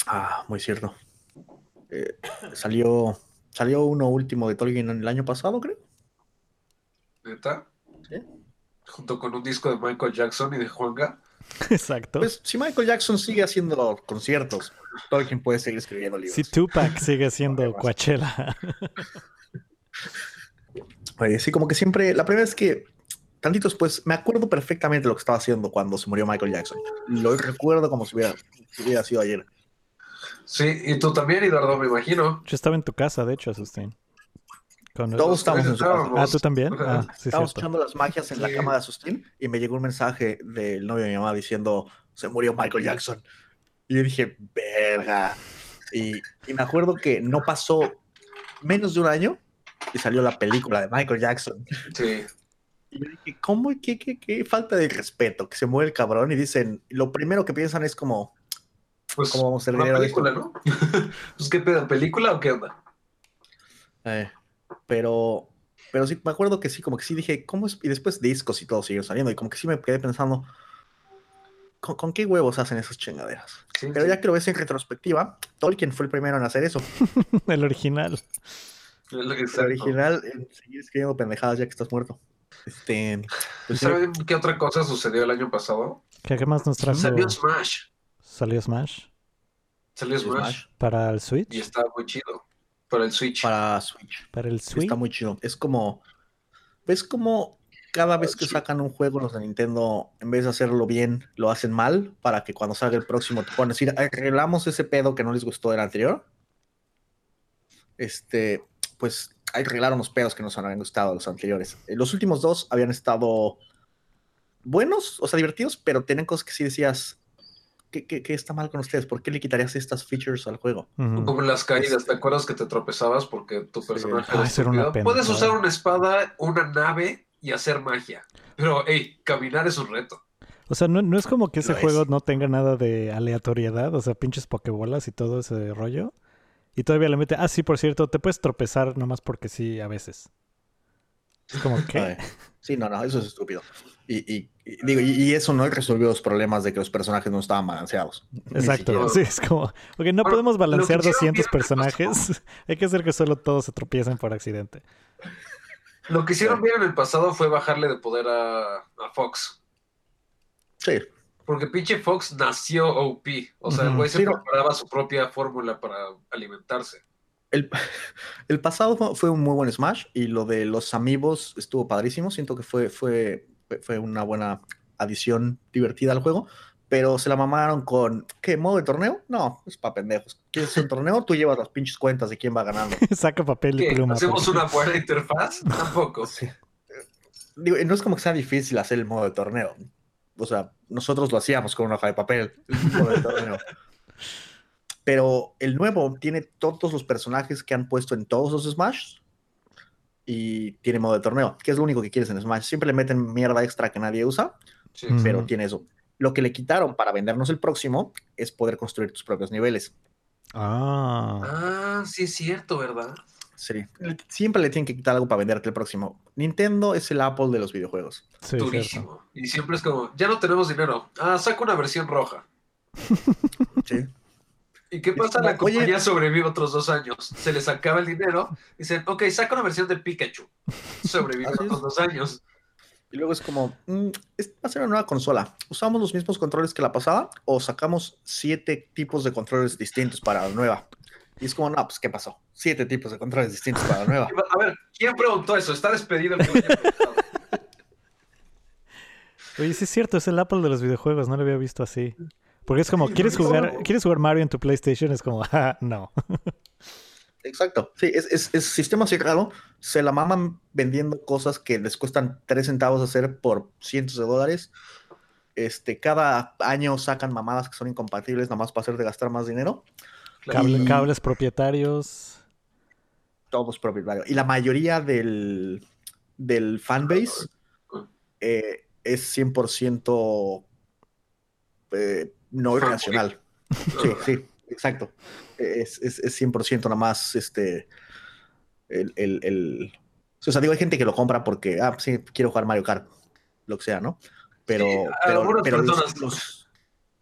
Ah, muy cierto. Eh, salió, salió uno último de Tolkien el año pasado, creo. ¿Neta? Sí. Junto con un disco de Michael Jackson y de Juanga. Exacto. Pues si Michael Jackson sigue haciendo conciertos, Tolkien puede seguir escribiendo libros. Si Tupac sigue siendo. Coachella. Oye, sí, como que siempre, la primera vez que, tantito después, me acuerdo perfectamente lo que estaba haciendo cuando se murió Michael Jackson. Lo recuerdo como si hubiera, si hubiera sido ayer. Sí, y tú también, Eduardo, me imagino. Yo estaba en tu casa, de hecho, Asustín. Todos estamos en su casa. estábamos. Ah, ¿tú también? Ah, sí, Estábamos echando las magias en la cama de Asustín y me llegó un mensaje del novio de mi mamá diciendo, se murió Michael Jackson. Y yo dije, verga. Y, y me acuerdo que no pasó menos de un año y salió la película de Michael Jackson. Sí. Y yo dije, ¿cómo? ¿Qué, qué, qué falta de respeto? Que se muere el cabrón y dicen, lo primero que piensan es como, Pues, ¿cómo vamos a hacer dinero de esto? película, ¿no? pues, ¿qué pedo? ¿Película o qué onda? Eh, pero, pero sí, me acuerdo que sí, como que sí dije, ¿cómo es? Y después discos y todo siguió saliendo y como que sí me quedé pensando, ¿con, con qué huevos hacen esas chingaderas? Sí, Pero sí. ya que lo ves en retrospectiva, Tolkien fue el primero en hacer eso. El original. El original, en seguir escribiendo pendejadas ya que estás muerto. Este, pues sí, ¿Saben qué otra cosa sucedió el año pasado? ¿Qué, qué más nos trajo? Salió Smash. Salió Smash Salió Smash. Smash para el Switch. Y está muy chido. Para el Switch. para Switch. Para el Switch. Está muy chido. Es como, ves como cada vez que sacan un juego los de Nintendo, en vez de hacerlo bien, lo hacen mal para que cuando salga el próximo te puedan decir, arreglamos ese pedo que no les gustó del anterior. Este, pues arreglaron los pedos que nos habían gustado los anteriores. Eh, Los últimos dos habían estado buenos, o sea, divertidos, pero tienen cosas que sí decías, ¿qué, qué, qué está mal con ustedes? ¿Por qué le quitarías estas features al juego? Ujú. Como en las caídas, ¿te acuerdas que te tropezabas porque tu personaje Ah, era una estúpido? Puedes usar una espada, una nave y hacer magia. Pero, hey, caminar es un reto. O sea, no, no es como que ese Lo es. juego no tenga nada de aleatoriedad, o sea, pinches pokebolas y todo ese rollo. Y todavía le mete, ah, sí, por cierto, te puedes tropezar nomás porque sí, a veces. Es como que... Sí, no, no, eso es estúpido. Y, y- y digo, y, y eso no resolvió los problemas de que los personajes no estaban balanceados. Exacto, sí, es como... Ok, no Bueno, podemos balancear lo que hicieron 200 bien el personajes. Hay que hacer que solo todos se tropiecen por accidente. Lo que hicieron bien en el pasado fue bajarle de poder a, a Fox. Sí, Porque pinche Fox nació OP. O sea, el güey se Sí, no. preparaba su propia fórmula para alimentarse. el, el pasado fue- un muy buen Smash y lo de los amigos estuvo padrísimo. Siento que fue, fue, fue- una buena adición divertida al juego, pero se la mamaron con, ¿qué? ¿Modo de torneo? No, es para pendejos. ¿Quieres un torneo? Tú llevas las pinches cuentas de quién va ganando. Saca papel y pluma. ¿Hacemos una buena interfaz? Tampoco. Sí. Digo, no es como que sea difícil hacer el modo de torneo. O sea, nosotros lo hacíamos con una hoja de papel. Pero el nuevo tiene todos los personajes que han puesto en todos los Smash y tiene modo de torneo, que es lo único que quieres en Smash. Siempre le meten mierda extra que nadie usa, Sí. Mm. pero tiene eso. Lo que le quitaron para vendernos el próximo es poder construir tus propios niveles. Ah, Ah, sí es cierto, ¿verdad? Sí. Le- Siempre le tienen que quitar algo para venderte el próximo. Nintendo es el Apple de los videojuegos. sí, cierto. Durísimo. Y siempre es como, ya no tenemos dinero. Ah, saca una versión roja. Sí. ¿Y qué pasa? como, La compañía oye- sobrevive otros dos años. Se les acaba el dinero. Dicen, ok, saca una versión de Pikachu. Sobrevive otros dos años. Y luego es como, mm, esta va a ser una nueva consola. ¿Usamos los mismos controles que la pasada o sacamos siete tipos de controles distintos para la nueva? Y es como, no, pues, ¿qué pasó? Siete tipos de controles distintos para la nueva. A ver, ¿quién preguntó eso? Está despedido el que. Oye, sí es cierto, es el Apple de los videojuegos, no lo había visto así. Porque es como, ¿quieres jugar. ¿quieres jugar Mario en tu PlayStation? Es como, ah, no. Exacto. Sí, es, es, es sistema cerrado. Se la maman vendiendo cosas que les cuestan tres centavos hacer por cientos de dólares. Este, cada año sacan mamadas que son incompatibles nada más para hacerte gastar más dinero. Claro. Cable- Y- cables propietarios. Todos propietarios. Y la mayoría del, del fanbase eh, es 100% eh, no Fanboy. irracional. Sí, sí, exacto. Es, es, es 100% nada más este. El, el, el- O sea, digo, hay gente que lo compra porque, ah, sí, quiero jugar Mario Kart, lo que sea, ¿no? Pero. Sí, pero, pero los- personas. los-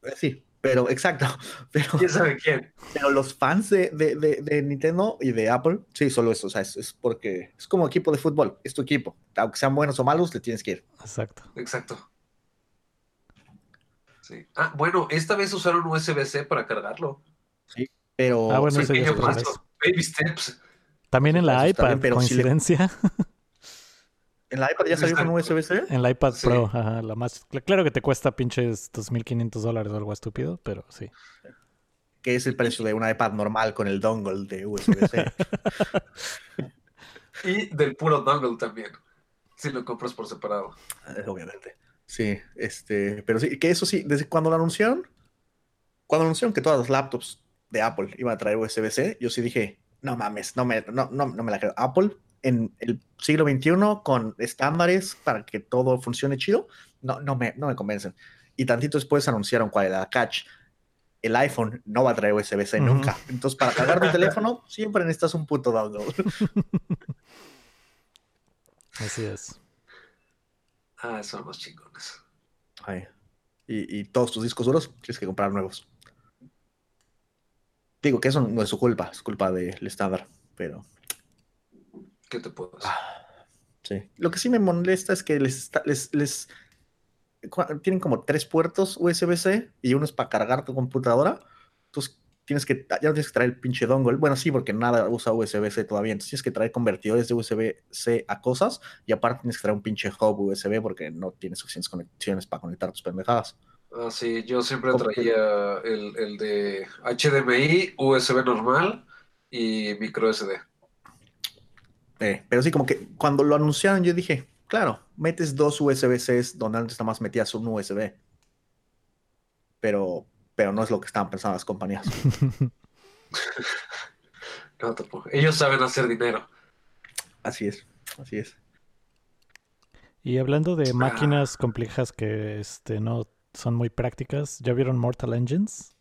eh, sí, pero exacto. Pero, ¿Quién sabe quién? pero los fans de, de, de- de Nintendo y de Apple, sí, solo eso. O sea, es, es porque es como equipo de fútbol, es tu equipo. Aunque sean buenos o malos, le tienes que ir. Exacto. Exacto. Sí. Ah, bueno, esta vez usaron USB-C para cargarlo. Pero. Ah, bueno, sí, eso ya es. Baby steps. También en la iPad, bien, pero si le- coincidencia. en la iPad ya salió con USB-C. En la iPad Sí. Pro, ajá, la más... cl- Claro que te cuesta pinches 2.500 dólares o algo estúpido, pero sí. que es el precio de una iPad normal con el dongle de USB-C. Y del puro dongle también. Si lo compras por separado. Eh, Obviamente. Sí, este, pero sí, que eso sí, desde cuando lo anunciaron, cuando anunciaron que todas las laptops de Apple iban a traer USB-C, yo sí dije, no mames, no me, no, no, no me la creo. Apple en el siglo XXI con estándares para que todo funcione chido, no, no, me, no me convencen. Y tantito después anunciaron cuál era la catch. El iPhone no va a traer USB-C nunca. Entonces, para cargar tu teléfono, siempre necesitas un puto dongle. Así es. Ah, son los chingones. Ay. Y, y todos tus discos duros tienes que comprar nuevos. Digo que eso no es su culpa, es culpa del estándar, pero ¿Qué te puedo decir? sí. Lo que sí me molesta es que les, está- les, les cua- tienen como tres puertos USB-C y uno es para cargar tu computadora. Entonces tienes que, ya no tienes que traer el pinche dongle. Bueno, sí, porque nada usa USB-C todavía. Entonces tienes que traer convertidores de USB-C a cosas y aparte tienes que traer un pinche hub USB porque no tienes suficientes conexiones para conectar tus pendejadas. Ah, sí, yo siempre traía el, el de HDMI, USB normal y micro SD. Eh, pero sí, como que cuando lo anunciaron, yo dije, claro, metes dos USB-Cs donde antes nada más metías un USB. Pero, pero no es lo que estaban pensando las compañías. No, tampoco. Ellos saben hacer dinero. Así es, así es. Y hablando Ah. de máquinas complejas que este, no son muy prácticas, ¿ya vieron Mortal Engines?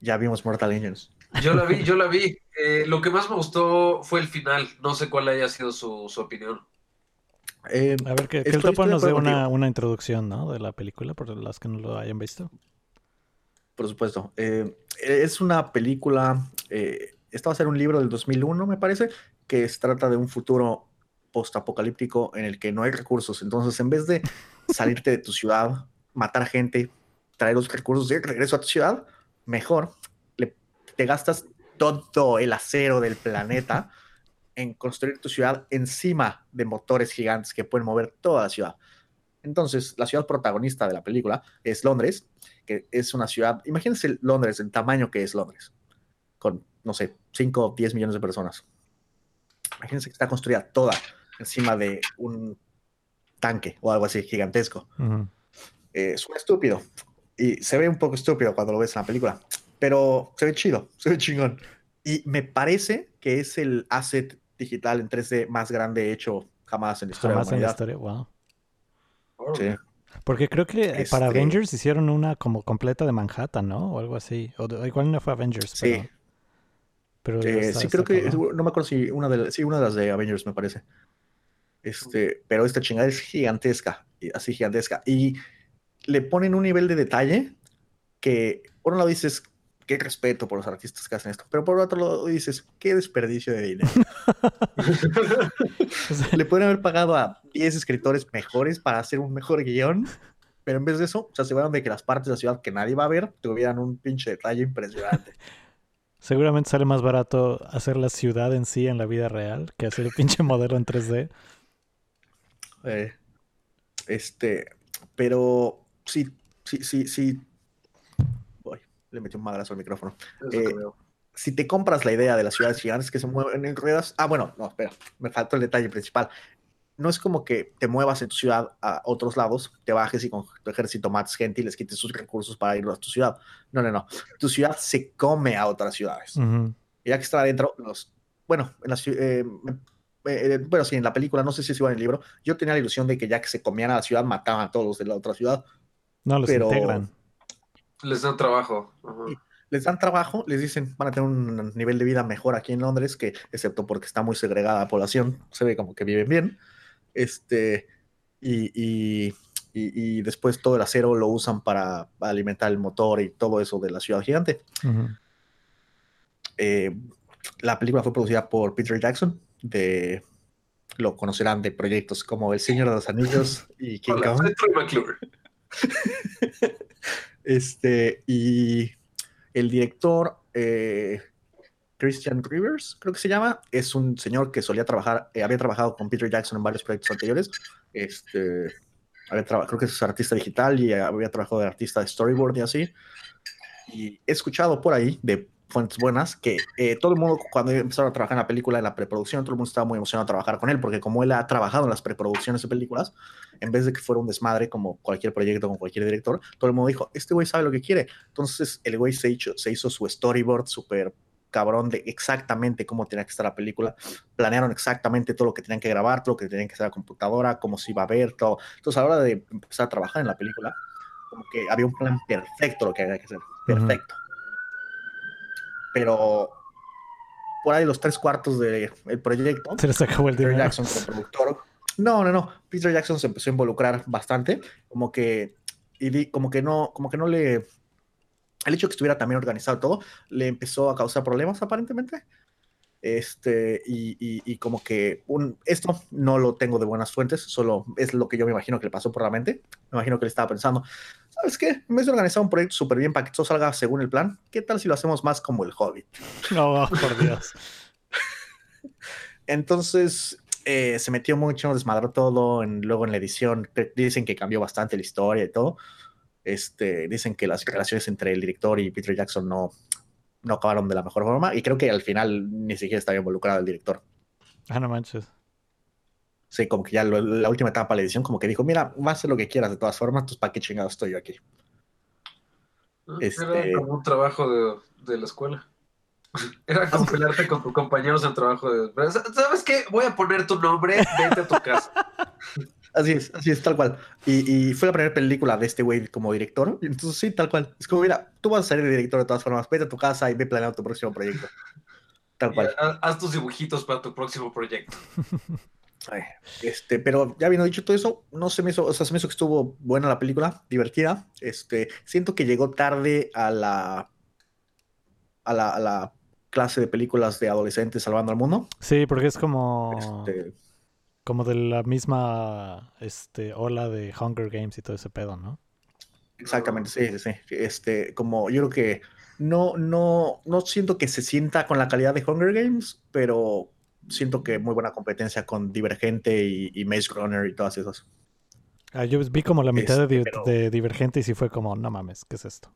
Ya vimos Mortal Engines. Yo la vi, yo la vi. Eh, lo que más me gustó fue el final. No sé cuál haya sido su, su opinión. Eh, A ver, que, el topo nos dé una, una introducción, ¿no? De la película, por las que no lo hayan visto. Por supuesto. Eh, es una película, eh, esta va a ser un libro del 2001, me parece, que se trata de un futuro postapocalíptico en el que no hay recursos. Entonces, en vez de salirte de tu ciudad, matar gente, traer los recursos de regreso a tu ciudad, mejor le- te gastas todo el acero del planeta en construir tu ciudad encima de motores gigantes que pueden mover toda la ciudad. Entonces, la ciudad protagonista de la película es Londres, que es una ciudad, imagínense Londres, el tamaño que es Londres, con, no sé, 5 o 10 millones de personas. Imagínense que está construida toda encima de un tanque o algo así gigantesco. Eh, suena estúpido y se ve un poco estúpido cuando lo ves en la película, pero se ve chido, se ve chingón. Y me parece que es el asset digital en 3D más grande hecho jamás en la historia Jamás de en la la humanidad. historia, wow. Sí. Porque creo que eh, para Este- Avengers hicieron una como completa de Manhattan, ¿no? O algo así. O de- igual no fue Avengers, Sí. pero... pero Eh, está- sí, creo que, cabrón. no me acuerdo si una de, sí, una de las de Avengers me parece. Este, pero esta chingada es gigantesca, así gigantesca. Y le ponen un nivel de detalle que, por un lado dices, qué respeto por los artistas que hacen esto, pero por otro lado dices, qué desperdicio de dinero. O sea, le pueden haber pagado a 10 escritores mejores para hacer un mejor guion, pero en vez de eso, se aseguraron de que las partes de la ciudad que nadie va a ver tuvieran un pinche detalle impresionante. seguramente sale más barato hacer la ciudad en sí en la vida real que hacer el pinche modelo en 3D. Eh, este, pero sí, sí, sí, sí. Le metí un madrazo al micrófono. Eh. Si te compras la idea de las ciudades gigantes que se mueven en ruedas. Ah, bueno, no, espera, me faltó el detalle principal. No es como que te muevas en tu ciudad a otros lados, te bajes y con tu ejército mates gente y les quites sus recursos para ir a tu ciudad. No, no, no. Tu ciudad se come a otras ciudades. Y ya que está adentro, los, bueno, en eh, eh, bueno, sí, en la película, no sé si es igual en el libro, yo tenía la ilusión de que ya que se comían a la ciudad, mataban a todos los de la otra ciudad. No, los pero- integran. Les dan trabajo. Ajá. Les dan trabajo, les dicen, van a tener un nivel de vida mejor aquí en Londres, que excepto porque está muy segregada la población, se ve como que viven bien. Este, y, y, y- y después todo el acero lo usan para alimentar el motor y todo eso de la ciudad gigante. Eh, la película fue producida por Peter Jackson, de lo conocerán de proyectos como El Señor de los Anillos y King Hola, Kong. Este, y el director eh, Christian Rivers, creo que se llama, es un señor que solía trabajar, eh, había trabajado con Peter Jackson en varios proyectos anteriores. Este, había creo que es artista digital y había trabajado de artista de storyboard y así. Y he escuchado por ahí de fuentes buenas que eh, todo el mundo, cuando empezaron a trabajar en la película, en la preproducción, todo el mundo estaba muy emocionado de trabajar con él, porque como él ha trabajado en las preproducciones de películas, en vez de que fuera un desmadre como cualquier proyecto con cualquier director, todo el mundo dijo, este güey sabe lo que quiere. Entonces el güey se hizo, se hizo su storyboard súper cabrón de exactamente cómo tenía que estar la película. Planearon exactamente todo lo que tenían que grabar, todo lo que tenían que hacer a computadora, cómo se iba a ver, todo. Entonces a la hora de empezar a trabajar en la película, como que había un plan perfecto lo que había que hacer. Perfecto. Pero por ahí los tres cuartos del proyecto, Se les acabó el Peter. Jackson como productor. No, no, no. Peter Jackson se empezó a involucrar bastante, como que y di- como que no, como que no le el hecho de que estuviera también organizado todo le empezó a causar problemas aparentemente. Este, y, y- y como que un, esto no lo tengo de buenas fuentes, solo es lo que yo me imagino que le pasó por la mente. Me imagino que le estaba pensando, ¿sabes qué? En vez de organizar un proyecto súper bien para que todo salga según el plan, ¿qué tal si lo hacemos más como el Hobbit? No, por Dios. Entonces eh, se metió mucho, desmadró todo. En, luego en la edición dicen que cambió bastante la historia y todo. Este, dicen que las relaciones entre el director y Peter Jackson no, no acabaron de la mejor forma. Y creo que al final ni siquiera estaba involucrado el director. Ah, no manches. Sí, como que ya lo- la última etapa de la edición, como que dijo: Mira, vas a hacer lo que quieras de todas formas, pues para qué chingados estoy yo aquí. Este- Era como un trabajo de, de la escuela. Era como pelearte con tus compañeros en trabajo de... ¿Sabes qué? Voy a poner tu nombre, vete a tu casa. Así es, así es, tal cual. Y, y fue la primera película de este güey como director. Entonces, sí, tal cual. Es como, mira, tú vas a ser el director de todas formas, vete a tu casa y ve planeando tu próximo proyecto. Tal Y cual. ha- haz tus dibujitos para tu próximo proyecto. Ay, Este, pero ya habiendo dicho todo eso, no se me hizo, o sea, se me hizo que estuvo buena la película, divertida. Este, siento que llegó tarde a la, a la, a la clase de películas de adolescentes salvando al mundo. Sí, porque es como, Este, como de la misma este, ola de Hunger Games y todo ese pedo, ¿no? exactamente, sí, sí, sí. Este, como yo creo que no, no, no siento que se sienta con la calidad de Hunger Games, pero siento que muy buena competencia con Divergente y, y Maze Runner y todas esas. Ah, yo vi como la mitad de, Este, pero- de Divergente y sí fue como, no mames, ¿qué es esto?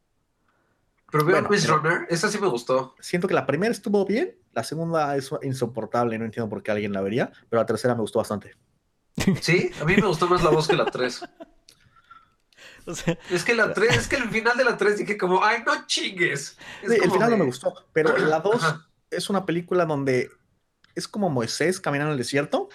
Pero veo Bueno, Maze Runner, esa sí me gustó. Siento que la primera estuvo bien, la segunda es insoportable, no entiendo por qué alguien la vería, pero la tercera me gustó bastante. Sí, a mí me gustó más la voz que la 3. O sea, Es que la 3, es que el final de la 3 dije como, ay, no chingues. Es Sí, el final no me gustó, pero la 2 Ajá. es una película donde es como Moisés caminando en el desierto,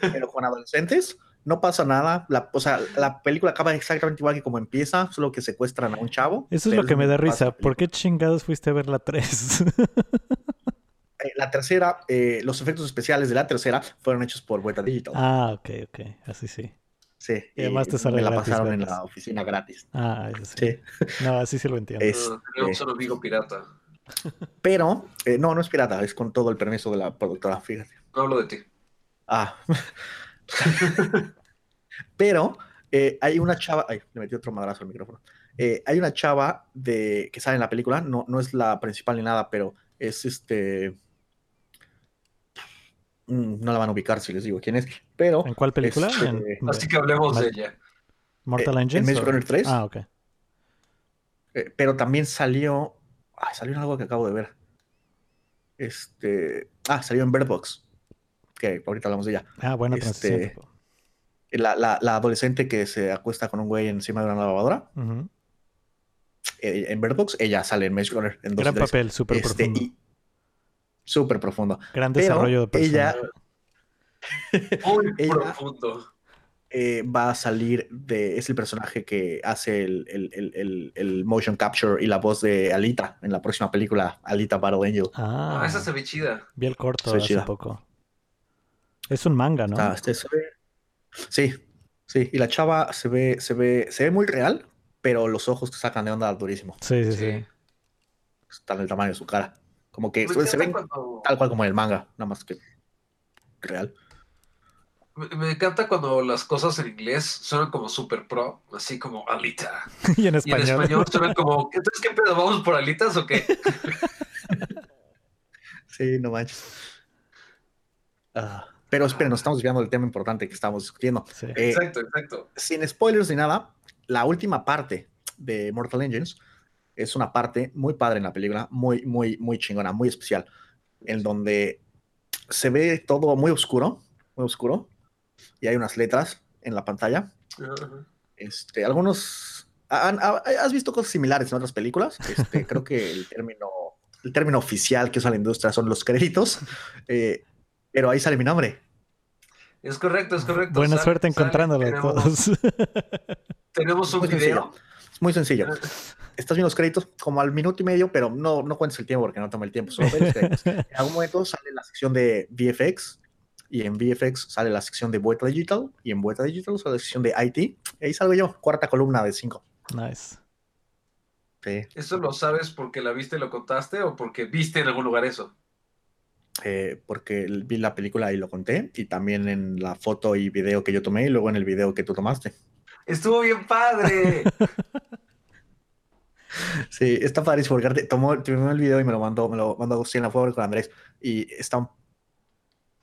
pero con adolescentes. No pasa nada. La, o sea, la película acaba exactamente igual que como empieza, solo que secuestran a un chavo. eso es lo que me da risa. ¿Por qué chingados fuiste a ver la 3? Eh, la tercera, eh, los efectos especiales de la tercera fueron hechos por Weta Digital. ah, ok, ok. Así sí. sí, y además te sale me la gratis pasaron en la oficina gratis. Ah, eso sí. Sí. No, así sí lo entiendo. Es- No, tenemos un amigo pirata. Pero, eh, no, no es pirata, es con todo el permiso de la productora, fíjate. No hablo de ti. Ah. Pero eh, hay una chava. Ay, le metí otro madrazo al micrófono. Eh, hay una chava de, que sale en la película, no, no es la principal ni nada, pero es este. Mm, No la van a ubicar si les digo quién es, pero. ¿En cuál película? este, ¿En Así que hablemos Mal- de ella. Mortal eh, Engines? en Maze Runner 3. Ah, ok. eh, pero también salió. Ay, salió en algo que acabo de ver. Este. Ah, salió en Bird Box. Que ahorita hablamos de ella. Ah, buena Este. La, la- la adolescente que se acuesta con un güey encima de una lavadora. Eh, en Bird Box, ella sale en Maze Runner en Gran papel, súper Este, profundo. y- Súper profundo. Gran pero desarrollo de ella- personaje. Muy Ella- profundo. Eh, va a salir de. Es el personaje que hace el, el- el- el- el motion capture y la voz de Alita en la próxima película, Alita Battle Angel. Ah, Ah, esa se ve chida. vi el corto se ve hace chida. poco. Es un manga, ¿no? Está- este se ve- Sí, sí. Y la chava se ve, se ve, se ve muy real, pero los ojos que sacan de onda durísimo. Sí, sí, sí. Sí. Están del tamaño de su cara. Como que Me se ven cuando- tal cual como en el manga, nada más que real. Me, me encanta cuando las cosas en inglés suenan como super pro, así como Alita. y en Y en español. español suenan como, entonces, ¿qué pedo? ¿Vamos por alitas o qué? Sí, no manches. Ah, pero esperen, nos estamos desviando del tema importante que estamos discutiendo. Sí. Eh, Exacto, exacto. sin spoilers ni nada, la última parte de Mortal Engines es una parte muy padre en la película, muy, muy, muy chingona, muy especial, en donde se ve todo muy oscuro, muy oscuro, y hay unas letras en la pantalla. Este, algunos... han- ¿Has visto cosas similares en otras películas? Este, creo que el término, el término oficial que usa la industria son los créditos, eh, pero ahí sale mi nombre. Es correcto, es correcto. Buena Sale- suerte sale, encontrándolos tenemos, todos. Tenemos un Muy video. sencillo. Muy sencillo. Estás viendo los créditos como al minuto y medio, pero no, no cuentes el tiempo porque no toma el tiempo. Solo ve los créditos. En algún momento sale la sección de VFX y en VFX sale la sección de Vuelta Digital y en Vuelta Digital sale la sección de IT. Y ahí salgo yo, cuarta columna de cinco. nice. Sí. ¿Eso lo sabes porque la viste y lo contaste o porque viste en algún lugar eso? Eh, porque vi la película y lo conté y también en la foto y video que yo tomé y luego en el video que tú tomaste. Estuvo bien padre. Sí, está padrísimo porque tomó, tomó el video y me lo mandó, me lo mandó Agustín, la fue con Andrés y están,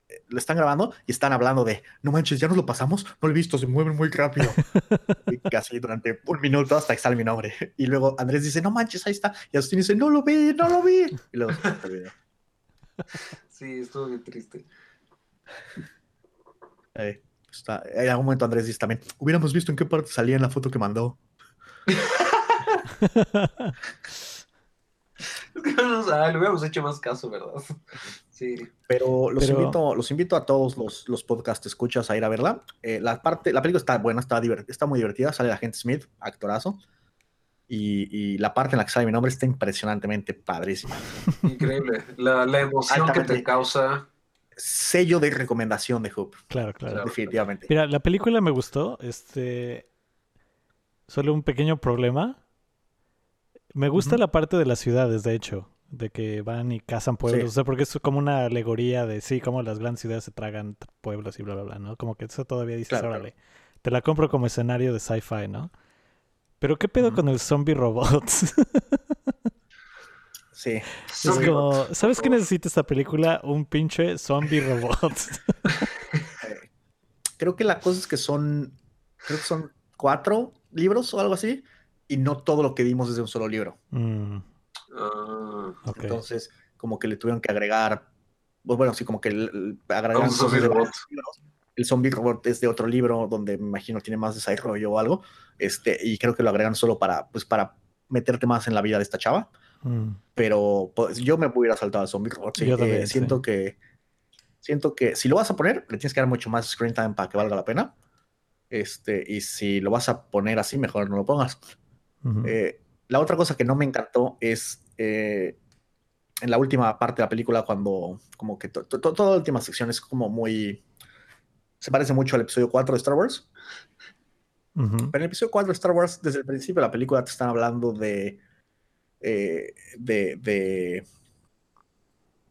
eh, lo están grabando y están hablando de, no manches, ya nos lo pasamos, no lo he visto, se mueven muy rápido. y casi durante un minuto hasta que sale mi nombre. Y luego Andrés dice, no manches, ahí está. Y Agustín dice, no lo vi, no lo vi. Y luego se el video. Sí, estuvo bien triste. Eh, está, en algún momento Andrés dice también, hubiéramos visto en qué parte salía en la foto que mandó. Le hubiéramos hecho más caso, ¿verdad? Sí. Pero los, Pero- Invito, los invito a todos los, los podcast escuchas a ir a verla. Eh, la, parte, la película está buena, está, está muy divertida. Sale la gente Smith, actorazo. Y, y la parte en la que sale mi nombre está impresionantemente padrísima. Increíble. La, la emoción que te causa. Sello de recomendación de Hoop, Claro, claro. Definitivamente. Mira, la película me gustó. Este. Solo un pequeño problema. Me gusta la parte de las ciudades, de hecho. De que van y cazan pueblos. Sí. O sea, porque es como una alegoría de sí, como las grandes ciudades se tragan pueblos y bla, bla, bla, ¿no? Como que eso todavía dices, Claro, órale. Te la compro como escenario de sci-fi, ¿no? Pero ¿qué pedo con el zombie robots? Sí. es Zombie como, Robot, ¿sabes qué favor. necesita esta película? Un pinche zombie robot. Creo que la cosa es que son, creo que son cuatro libros o algo así, y no todo lo que vimos es de un solo libro. Mm, Ah. Entonces, como que le tuvieron que agregar, pues bueno, sí, como que el- agregaron zombie robot. libros. El zombie robot es de otro libro donde me imagino tiene más desarrollo o algo, este, y creo que lo agregan solo para, pues para meterte más en la vida de esta chava. Mm, Pero pues, yo me hubiera saltado al zombie robot. sí. Yo también, Eh, siento que siento que si lo vas a poner, le tienes que dar mucho más screen time para que valga la pena. Este, y si lo vas a poner así, mejor no lo pongas. Eh, la otra cosa que no me encantó es eh, en la última parte de la película, cuando como que to- to- toda la última sección es como muy. Se parece mucho al episodio 4 de Star Wars. Ujú. Pero en el episodio 4 de Star Wars, desde el principio de la película, te están hablando de. Eh, de. de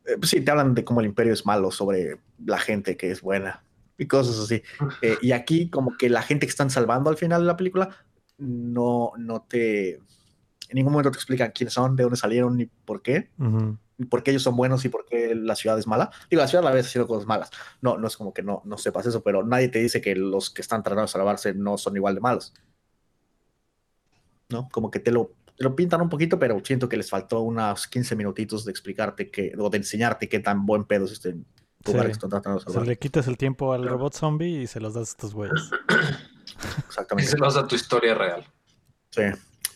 eh, pues sí, te hablan de cómo el imperio es malo, sobre la gente que es buena y cosas así. Eh, y aquí, como que la gente que están salvando al final de la película, no, no te. En ningún momento te explican quiénes son, de dónde salieron ni por qué. Ujú. y por qué ellos son buenos y por qué la ciudad es mala. Digo, la ciudad a la vez haciendo cosas malas. No, no es como que no, no sepas eso, pero nadie te dice que los que están tratando de salvarse no son igual de malos. ¿No? Como que te lo, lo pintan un poquito, pero siento que les faltó unos 15 minutitos de explicarte que, o de enseñarte qué tan buen pedo es este lugar Sí. que están tratando de O sea, salvar. le quitas el tiempo al Claro. robot zombie y se los das a estos güeyes. Y Exactamente. se lo a tu historia real. Sí.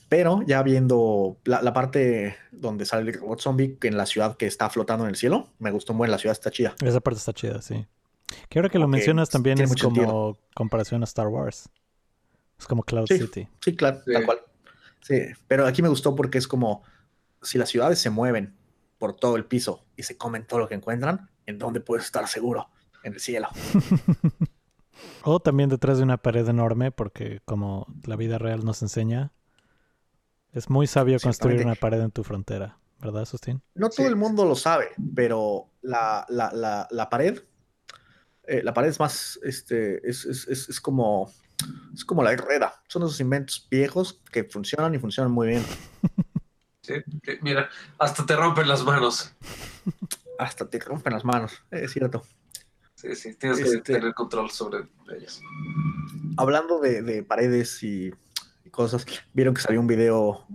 Pero ya viendo la, la parte donde sale el robot zombie que en la ciudad que está flotando en el cielo, me gustó muy, la ciudad está chida. Esa parte está chida, sí. Que ahora que lo mencionas también tiene es como sentido. comparación a Star Wars. Es como Cloud Sí. City. Sí, claro, Sí. tal cual. Sí, pero aquí me gustó porque es como si las ciudades se mueven por todo el piso y se comen todo lo que encuentran, ¿en dónde puedes estar seguro? En el cielo. O también detrás de una pared enorme, porque como la vida real nos enseña, es muy sabio construir una pared en tu frontera, ¿verdad, Sustín? No Sí. todo el mundo lo sabe, pero la, la, la, la pared, eh, la pared es más, este, es, es, es, es como, es como la rueda. Son esos inventos viejos que funcionan y funcionan muy bien. Sí, sí, Mira, hasta te rompen las manos. Hasta te rompen las manos, es cierto. Sí, sí, tienes que Este- tener control sobre ellas. hablando de, de paredes y, y cosas, vieron que salió un video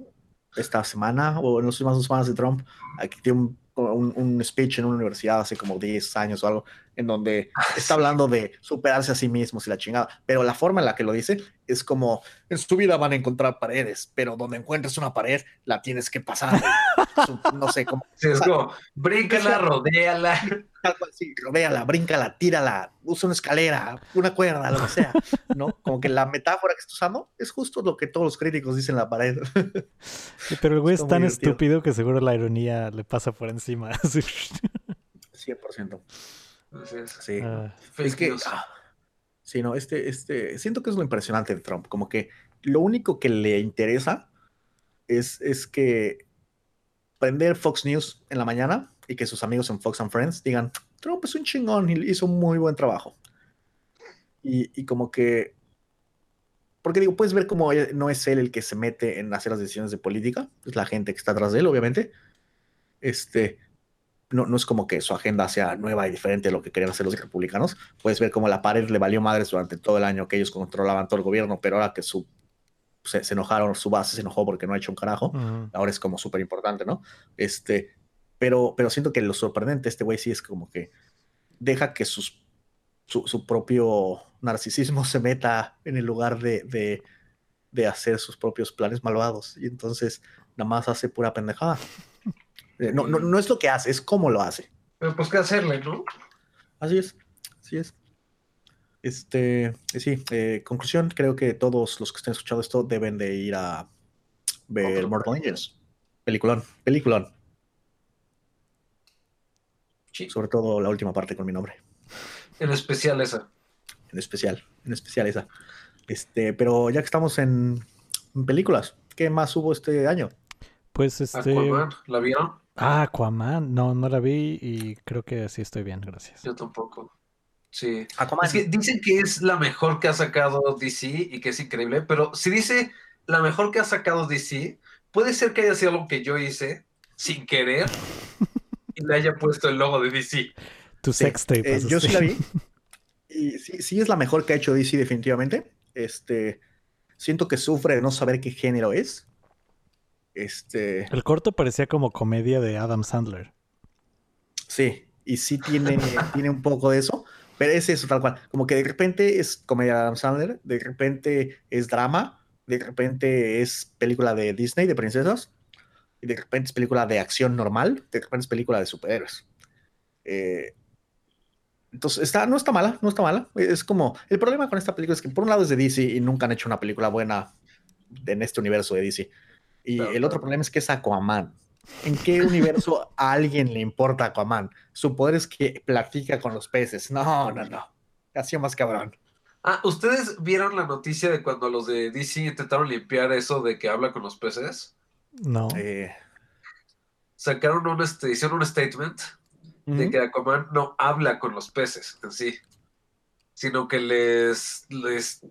esta semana o en las últimas dos semanas de Trump, aquí tiene un, un- un speech en una universidad hace como 10 años o algo, en donde está hablando de superarse a sí mismos y la chingada, pero la forma en la que lo dice es como, en su vida van a encontrar paredes, pero donde encuentres una pared, la tienes que pasar. Su- no sé cómo. Sí, es como, bríncala, rodéala. Sí, rodéala, bríncala, tírala, usa una escalera, una cuerda, lo que sea, ¿no? Como que la metáfora que está usando es justo lo que todos los críticos dicen en la pared. Sí, pero el güey es tan divertido. estúpido que seguro la ironía le pasa por encima. Así. 100%. Así es. Sí. Ah, Fake es que, news. ah, sí, no, este, este, siento que es lo impresionante de Trump, como que lo único que le interesa es, es que prender Fox News en la mañana y que sus amigos en Fox and Friends digan, Trump es un chingón y hizo un muy buen trabajo. Y, y como que, porque digo, puedes ver cómo no es él el que se mete en hacer las decisiones de política, es la gente que está atrás de él, obviamente. Este, no, no es como que su agenda sea nueva y diferente de lo que querían hacer los republicanos. Puedes ver cómo la pared le valió madres durante todo el año que ellos controlaban todo el gobierno, pero ahora que su, se, se enojaron, su base se enojó porque no ha hecho un carajo, ahora es como súper importante, ¿no? Este, pero, pero siento que lo sorprendente, este güey sí es como que deja que sus, su, su propio narcisismo se meta en el lugar de, de, de hacer sus propios planes malvados. Y entonces nada más hace pura pendejada. Eh, No, no, no es lo que hace, es cómo lo hace. Pero pues qué hacerle, ¿no? Así es, así es. Este, sí, eh, conclusión, creo que todos los que estén escuchando esto deben de ir a, ver Otro. Mortal Engines. Peliculón, peliculón. Sí. Sobre todo la última parte con mi nombre. En especial esa. En especial, en especial esa. Este, pero ya que estamos en, en películas, ¿qué más hubo este año? Pues este. Aquaman, ¿la vieron? Ah, Aquaman. No, no la vi y creo que sí estoy bien, gracias. Yo tampoco. Sí. Aquaman. Es que dicen que es la mejor que ha sacado DC y que es increíble, pero si dice la mejor que ha sacado DC, puede ser que haya sido algo que yo hice sin querer y le haya puesto el logo de DC. Tu Sí, sextape. eh, yo sí pasaste. la vi. Y sí, sí es la mejor que ha hecho DC definitivamente. Este, siento que sufre de no saber qué género es. Este, El corto parecía como comedia de Adam Sandler. sí, y sí tiene, tiene un poco de eso, pero es eso tal cual. Como que de repente es comedia de Adam Sandler, de repente es drama, de repente es película de Disney, de princesas, y de repente es película de acción normal, de repente es película de superhéroes. Eh, entonces, está, no está mala, no está mala. Es como, el problema con esta película es que por un lado es de DC y nunca han hecho una película buena en este universo de DC. Y Claro, el otro claro. problema es que es Aquaman. ¿En qué universo a alguien le importa Aquaman? Su poder es que platica con los peces. No, no, no. Ha sido más cabrón. Ah, ¿ustedes vieron la noticia de cuando los de DC intentaron limpiar eso de que habla con los peces? No. Eh, Sacaron un, este, hicieron un statement de que Aquaman no habla con los peces en sí, sino que les, les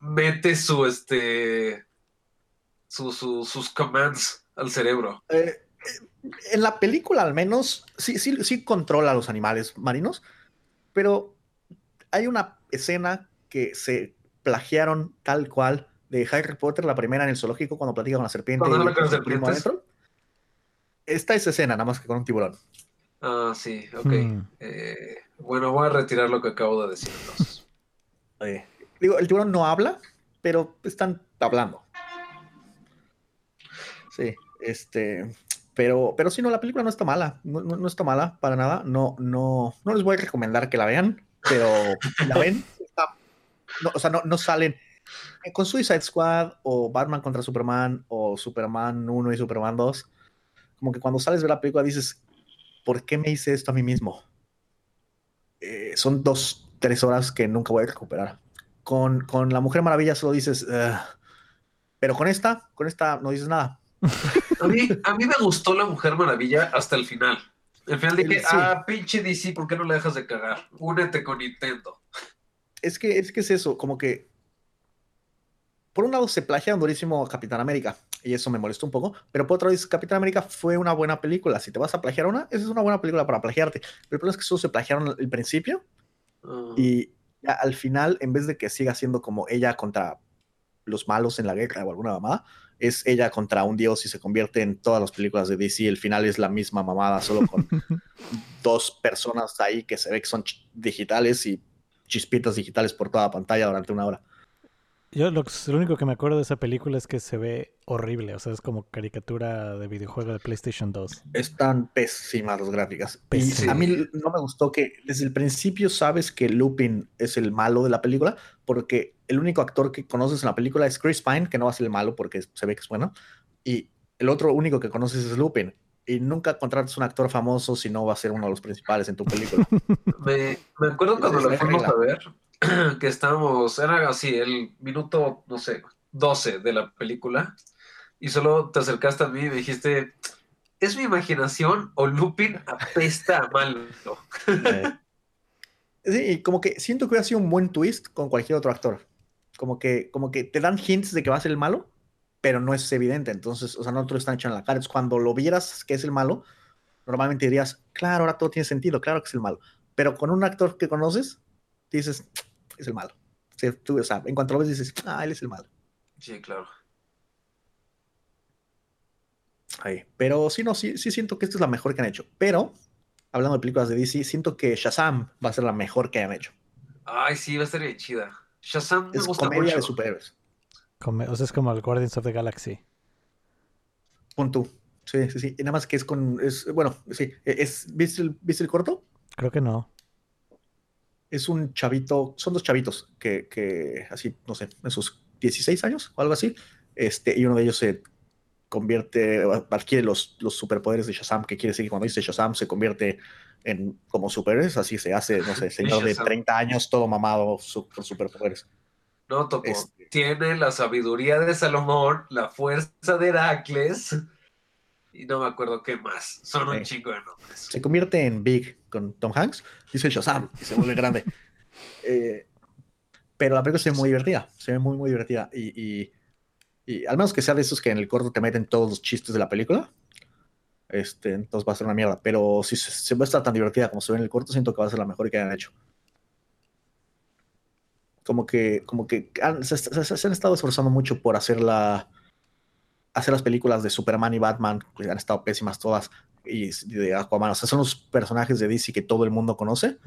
mete su, este, su, su- sus commands al cerebro. Eh, eh, en la película al menos sí, sí, sí controla a los animales marinos, pero hay una escena que se plagiaron tal cual de Harry Potter, la primera en el zoológico cuando platica con la serpiente las su primo adentro. Está esa escena, nada más que con un tiburón. Ah, sí, ok. Hmm. Eh, bueno, voy a retirar lo que acabo de decir entonces. Eh, digo, el tiburón no habla, pero están hablando. Sí, este, pero, pero sí, no, la película no está mala, no, no- no está mala para nada. No, no, no les voy a recomendar que la vean, pero la ven, está- no, o sea, no, no salen eh, con Suicide Squad o Batman contra Superman o Superman 1 y Superman 2. Como que cuando sales de la película dices, ¿por qué me hice esto a mí mismo? Eh, son dos, tres horas que nunca voy a recuperar. Con, con la Mujer Maravilla solo dices, "Ugh". pero con esta, con esta no dices nada. A mí, a mí me gustó La Mujer Maravilla hasta el final. El final dije, sí. ah, pinche DC, ¿por qué no le dejas de cagar? Únete con Nintendo. Es que, es que es eso, como que por un lado se plagian durísimo a Capitán América y eso me molestó un poco, pero por otro lado Capitán América fue una buena película. Si te vas a plagiar una, esa es una buena película para plagiarte. Pero el problema es que solo se plagiaron el principio Ah, y ya al final, en vez de que siga siendo como ella contra los malos en la guerra o alguna mamada, es ella contra un dios y se convierte en todas las películas de DC. El final es la misma mamada, solo con dos personas ahí que se ve que son digitales y chispitas digitales por toda la pantalla durante una hora. Yo lo, lo único que me acuerdo de esa película es que se ve horrible. O sea, es como caricatura de videojuego de PlayStation 2. Están pésimas las gráficas. Y a mí no me gustó que desde el principio sabes que Lupin es el malo de la película, porque el único actor que conoces en la película es Chris Pine, que no va a ser el malo porque se ve que es bueno, y el otro único que conoces es Lupin. Y nunca contratas un actor famoso si no va a ser uno de los principales en tu película. Me, me acuerdo cuando la fuimos a ver, que estábamos, era así, el minuto, no sé, 12 de la película, y solo te acercaste a mí y me dijiste, ¿es mi imaginación o Lupin apesta a malo? Sí, y como que siento que hubiera sido un buen twist con cualquier otro actor. Como que, como que te dan hints de que va a ser el malo, pero no es evidente. Entonces, o sea, no te lo están echando en la cara. Es cuando lo vieras que es el malo, normalmente dirías, claro, ahora todo tiene sentido, claro que es el malo. Pero con un actor que conoces, dices, es el malo. O sea, tú, o sea, en cuanto lo ves, dices, ah, él es el malo. Sí, claro. Ahí. Pero sí, no, sí, sí siento que esta es la mejor que han hecho. Pero, hablando de películas de DC, siento que Shazam va a ser la mejor que hayan hecho. Ay, sí, va a estar bien chida. Shazam me Es gusta comedia mucho. de superhéroes. Come- o sea, es como el Guardians of the Galaxy. Pon tú. Sí, sí, sí. Y nada más que es con. Es, bueno, sí. Es, ¿viste, el, ¿Viste el corto? Creo que no. Es un chavito. Son dos chavitos que, que así, no sé, en sus 16 años o algo así. Este, y uno de ellos se convierte, adquiere los, los superpoderes de Shazam, que quiere decir que cuando dice Shazam se convierte en como superhéroes, así se hace, no sé, señor de Shazam. 30 años, todo mamado su- con superpoderes. No, Topo. Tiene la sabiduría de Salomón, la fuerza de Heracles y no me acuerdo qué más. Son un chingo de nombres. Se convierte en Big con Tom Hanks, dice Shazam, y se vuelve grande. Eh, pero la película se ve muy divertida, se ve muy, muy divertida. Y, y, y al menos que sea de esos que en el corto te meten todos los chistes de la película, este, entonces va a ser una mierda. Pero si se, se va a estar tan divertida como se ve en el corto, siento que va a ser la mejor que hayan hecho. Como que, como que han- se, se- se han estado esforzando mucho por hacer la, hacer las películas de Superman y Batman, que han estado pésimas todas, y de Aquaman. O sea, son los personajes de DC que todo el mundo conoce.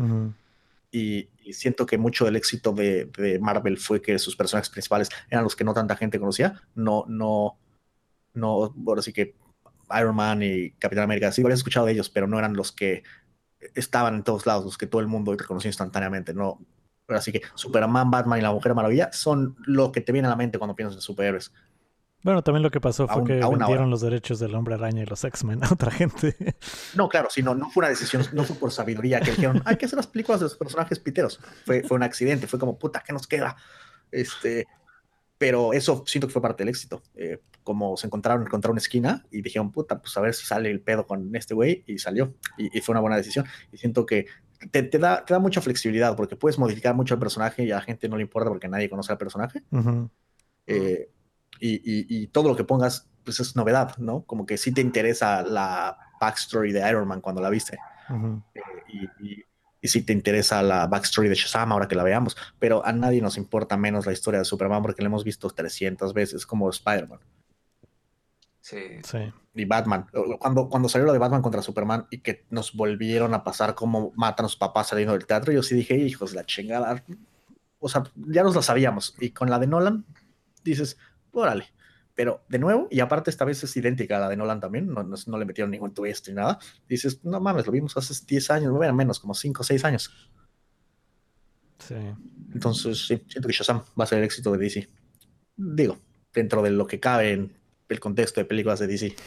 Y, y siento que mucho del éxito de, de Marvel fue que sus personajes principales eran los que no tanta gente conocía. No, no, no, ahora sí que Iron Man y Capitán América, sí, habías escuchado de ellos, pero no eran los que estaban en todos lados, los que todo el mundo reconoció instantáneamente. No, ahora sí que Superman, Batman y la Mujer Maravilla son lo que te viene a la mente cuando piensas en superhéroes. Bueno, también lo que pasó fue que vendieron ahora. los derechos del Hombre Araña y los X-Men a otra gente. No, claro, sino no fue una decisión, no fue por sabiduría que dijeron, hay que hacer las películas de los personajes piteros. Fue, fue un accidente, fue como, puta, ¿qué nos queda? Este, pero eso siento que fue parte del éxito. Eh, como se encontraron, encontraron una esquina y dijeron, puta, pues a ver si sale el pedo con este güey, y salió. Y, y fue una buena decisión. Y siento que te, te da, te da mucha flexibilidad porque puedes modificar mucho el personaje y a la gente no le importa porque nadie conoce al personaje. Eh, y, y- y todo lo que pongas, pues es novedad, ¿no? Como que sí te interesa la backstory de Iron Man cuando la viste. Eh, y, y, y sí te interesa la backstory de Shazam ahora que la veamos. Pero a nadie nos importa menos la historia de Superman porque la hemos visto 300 veces como Spider-Man Sí. Sí. y Batman. Cuando, cuando salió lo de Batman contra Superman y que nos volvieron a pasar cómo matan a sus papás saliendo del teatro, yo sí dije, hijos la chingada. O sea, ya nos la sabíamos. Y con la de Nolan, dices, órale. Pero de nuevo, y aparte esta vez es idéntica a la de Nolan también, no, no, no le metieron ningún twist ni nada. Dices, no mames, lo vimos hace 10 años, no eran menos, como 5 o 6 años. Sí. Entonces, sí, siento que Shazam va a ser el éxito de DC. Digo, dentro de lo que cabe en el contexto de películas de DC.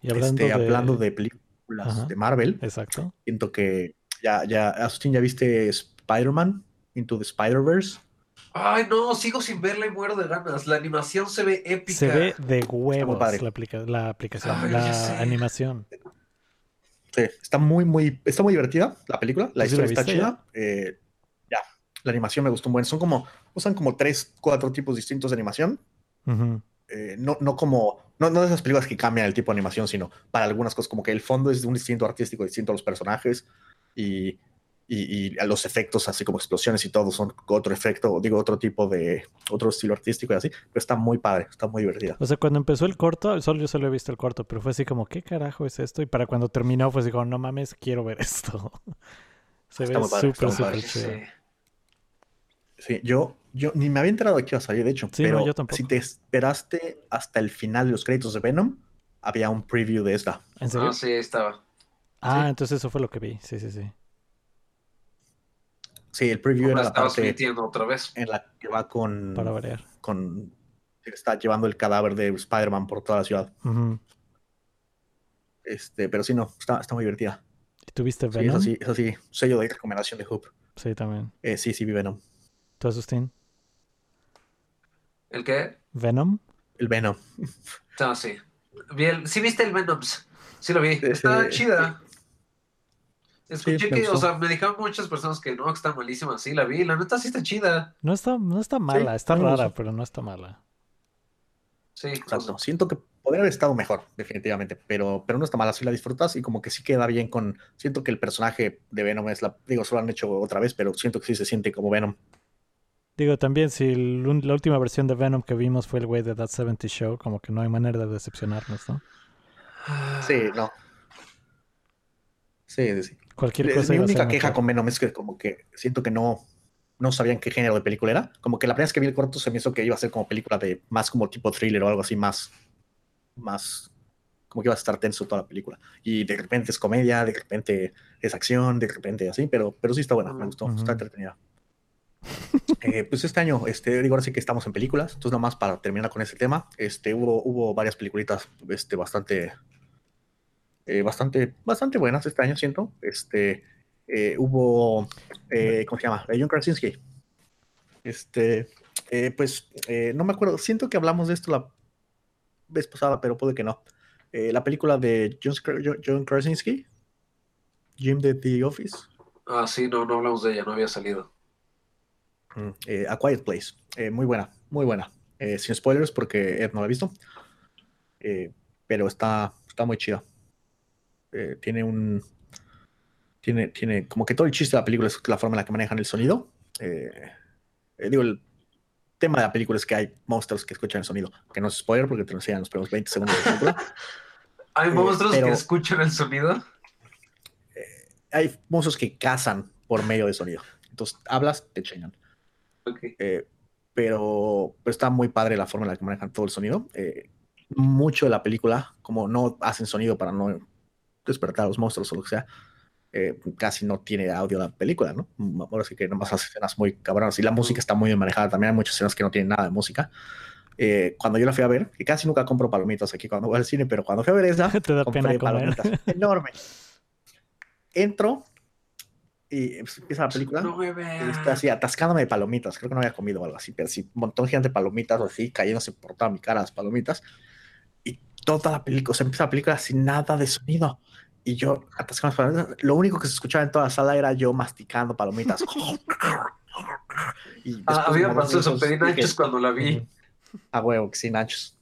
Y hablando, Este, de... hablando de películas Ajá. de Marvel, Exacto. siento que ya, ya, Asustín, ¿ya viste Spider-Man Into the Spider-Verse? Ay, no, sigo sin verla y muero de ganas. La animación se ve épica. Se ve de huevos padre. la, aplica- la aplicación, Ay, la animación. Sí, está muy, muy, está muy divertida la película, la ¿Tú sí la historia está chida. eh, la animación me gustó un buen. Son como, usan como tres, cuatro tipos distintos de animación. Eh, no, no como, no, no de esas películas que cambian el tipo de animación, sino para algunas cosas, como que el fondo es de un distinto artístico, distinto a los personajes y, y, y a los efectos, así como explosiones y todo, son otro efecto, digo, otro tipo de, otro estilo artístico y así, pero está muy padre, está muy divertida. O sea, cuando empezó el corto, solo yo solo he visto el corto, pero fue así como, ¿qué carajo es esto? Y para cuando terminó fue así como, no mames, quiero ver esto. Se Está ve súper, súper. Sí. Sí, yo, yo ni me había enterado de que iba a salir, de hecho, Sí, no, pero yo tampoco. si te esperaste hasta el final de los créditos de Venom, había un preview de esta. ¿En serio? Ah, sí, estaba. Ah, sí. entonces eso fue lo que vi. Sí, sí, sí. Sí, el preview era la parte mintiendo otra vez. en la que va con, Para variar. con está llevando el cadáver de Spider-Man por toda la ciudad. Este, pero sí, no, está, está muy divertida. ¿Y tuviste Sí, Venom? eso sí, eso sí, sello de recomendación de Hoop. Sí, también. Eh, sí, sí, vi Venom. ¿Tú, Asustín? ¿El qué? ¿Venom? El Venom. No, sí. Vi el- ¿Sí viste el Venoms? Sí lo vi. Sí, Está sí. chida. Escuché Sí, que, o sea, me dijeron muchas personas que no, que está malísima. Sí, la vi. La neta sí está chida. No está, no está mala, está rara, pero no está mala. Sí, Exacto. Siento que podría haber estado mejor, definitivamente, pero, pero no está mal, así la disfrutas y como que sí queda bien con... Siento que el personaje de Venom es la... Digo, solo han hecho otra vez, pero siento que sí se siente como Venom. Digo, también, si el la última versión de Venom que vimos fue el güey de That 70 Show, como que no hay manera de decepcionarnos, ¿no? Sí, no. Sí, sí. Cualquier cosa Mi única queja mejor. con Venom es que como que siento que no, no sabían qué género de película era. Como que la primera vez que vi el corto se me hizo que iba a ser como película de más como tipo thriller o algo así, más, más, como que iba a estar tenso toda la película. Y de repente es comedia, de repente es acción, de repente así, pero, pero sí está buena, me gustó, está entretenida. Eh, pues este año, este, digo, ahora sí que estamos en películas, entonces nomás para terminar con ese tema, este, hubo, hubo varias peliculitas, este, bastante, eh, bastante, bastante buenas este año, siento, este, eh, hubo, ¿cómo se llama? John Krasinski, este, pues, no me acuerdo, siento que hablamos de esto la vez pasada, pero puede que no, la película de John- John Krasinski, Jim de The Office, Ah, sí, no, no hablamos de ella, no había salido. Mm, eh, A Quiet Place. Eh, muy buena, muy buena. Eh, sin spoilers porque Ed no la ha visto. Eh, pero está, está muy chida. Tiene un. Tiene, tiene. Como que todo el chiste de la película es la forma en la que manejan el sonido. Digo, el tema de la película es que hay monstruos que escuchan el sonido. Que no es spoiler porque te lo enseñan en los primeros 20 segundos de la película. ¿Hay monstruos pero- que escuchan el sonido? hay monstruos que cazan por medio de sonido. Entonces hablas, te chingan. Ok. Eh, pero, pero está muy padre la forma en la que manejan todo el sonido. Eh, mucho de la película, como no hacen sonido para no despertar a los monstruos o lo que sea, eh, casi no tiene audio la película, ¿no? Ahora sí que nomás hace escenas muy cabronas. Y la música está muy bien manejada. También hay muchas escenas que no tienen nada de música. Eh, cuando yo la fui a ver, que casi nunca compro palomitas aquí cuando voy al cine, pero cuando fui a ver esa, Te da compré palomitas. Enorme. Entro y pues, empieza la película. No me está así atascándome de palomitas. Creo que no había comido o algo así, pero sí, un montón gigante de palomitas, así, cayéndose por toda mi cara las palomitas. Y toda la película, o sea, empieza la película sin nada de sonido. Y yo atascando las palomitas. Lo único que se escuchaba en toda la sala era yo masticando palomitas. y Ah, después a mí me como dos pasó eso, pedí nachos cuando la vi. "Ujú, A huevo, que sí, nachos.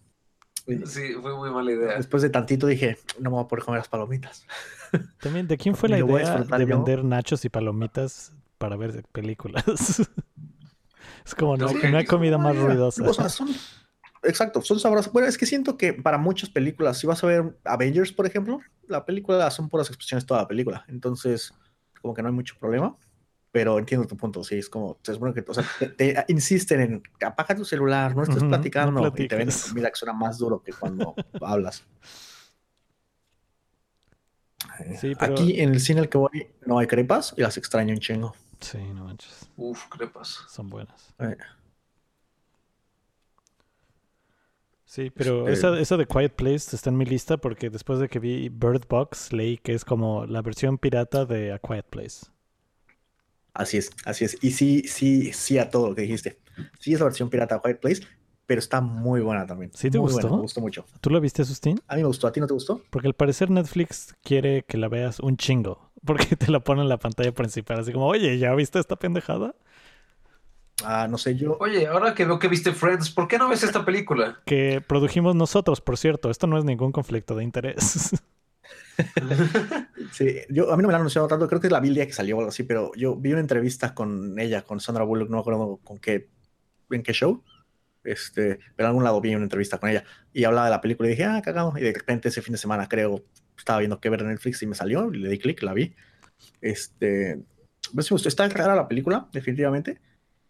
Sí, fue muy mala idea. Después de tantito dije, no me voy a poder comer las palomitas. También, ¿de quién fue la idea de yo. vender nachos y palomitas para ver películas? es como, no, Sí, no hay comida más ruidosa. o sea, son- exacto, son sabrosas. Bueno, es que siento que para muchas películas, si vas a ver Avengers, por ejemplo, la película son puras explosiones toda la película. Entonces, como que no hay mucho problema. Pero entiendo tu punto, sí, es como, se supone que, o sea, te, te insisten en apaga tu celular, no estés Ujú, no platicando, y te ven comida que suena más duro que cuando hablas. Sí, pero- Aquí en el cine al que voy no hay crepas y las extraño un chingo. Sí, no manches. Uf, crepas. Son buenas. Eh, Sí, pero Este- esa, esa de Quiet Place está en mi lista porque después de que vi Bird Box leí que es como la versión pirata de A Quiet Place. Así es, así es. Y sí, sí, sí a todo lo que dijiste. Sí es la versión pirata de White Place, pero está muy buena también. ¿Sí te Muy gustó? buena, me gustó mucho. ¿Tú la viste, Sustín? A mí me gustó. ¿A ti no te gustó? Porque al parecer Netflix quiere que la veas un chingo. Porque te la pone en la pantalla principal. Así como, oye, ¿ya viste esta pendejada? Ah, no sé, yo. Oye, ahora que veo que viste Friends, ¿por qué no ves esta película? Que produjimos nosotros, por cierto. Esto no es ningún conflicto de interés. Sí, yo, a mí no me la han anunciado tanto, creo que la vi el día que salió o algo así, pero yo vi una entrevista con ella, con Sandra Bullock, no me acuerdo con qué, en qué show, este, pero en algún lado vi una entrevista con ella y hablaba de la película y dije, ah, cagado, y de repente ese fin de semana creo, estaba viendo qué ver en Netflix y me salió, y le di clic, la vi, este, pues, está rara la película, definitivamente,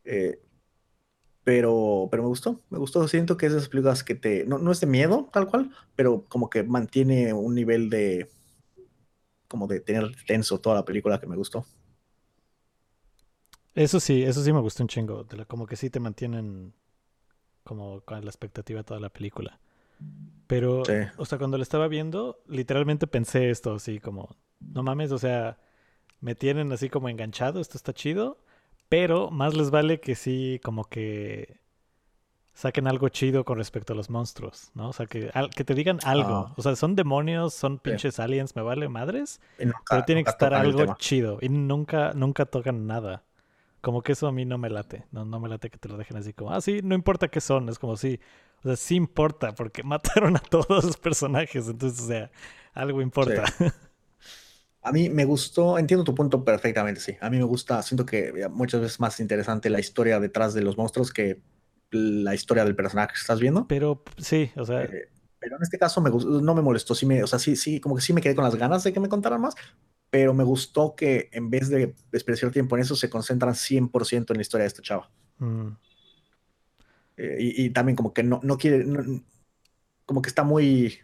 eh, pero, pero me gustó, me gustó, siento que esas películas que te, no, no es de miedo tal cual, pero como que mantiene un nivel de como de tener tenso toda la película que me gustó. Eso sí, eso sí me gustó un chingo. de la- como que sí te mantienen como con la expectativa toda la película. Pero, Sí. o sea, cuando la estaba viendo, literalmente pensé esto así como, no mames, o sea, me tienen así como enganchado, esto está chido, pero más les vale que sí, como que saquen algo chido con respecto a los monstruos, ¿no? O sea, que, al- que te digan algo. Ah. O sea, son demonios, son pinches aliens, me vale madres. Nunca- Pero tiene que estar algo chido. Y nunca, nunca tocan nada. Como que eso a mí no me late. No, no me late que te lo dejen así como, ah, sí, no importa qué son. Es como sí. O sea, sí importa porque mataron a todos los personajes. Entonces, o sea, algo importa. A mí me gustó, entiendo tu punto perfectamente, sí. A mí me gusta, siento que eh, muchas veces más interesante la historia detrás de los monstruos que la historia del personaje que estás viendo. Pero sí, o sea, Eh, pero en este caso me gustó, no me molestó, sí me, o sea, sí, sí, como que sí me quedé con las ganas de que me contaran más, pero me gustó que en vez de desperdiciar tiempo en eso, se concentran 100% en la historia de esta chava. mm, Eh, y, y también como que no, no quiere, no- como que está muy,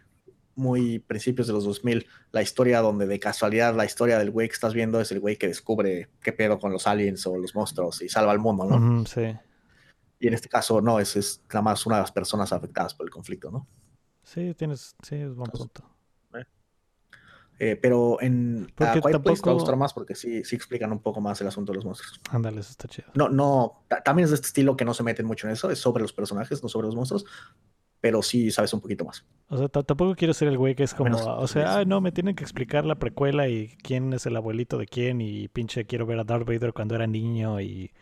muy principios de los 2000, la historia donde de casualidad la historia del güey que estás viendo es el güey que descubre qué pedo con los aliens o los monstruos y salva al mundo, ¿no? Sí. Y en este caso no, es, es nada más una de las personas afectadas por el conflicto, ¿no? Sí, tienes, sí, es buen punto. Eh, pero en Porque A Quiet Place te va a tampoco- gustar más porque sí, sí explican un poco más el asunto de los monstruos. Ándale, eso está chido. No, no, ta- también es de este estilo que no se meten mucho en eso, es sobre los personajes, no sobre los monstruos, pero sí sabes un poquito más. O sea, tampoco quiero ser el güey que es como, menos o sea, ay, no, me tienen que explicar la precuela y quién es el abuelito de quién y pinche quiero ver a Darth Vader cuando era niño y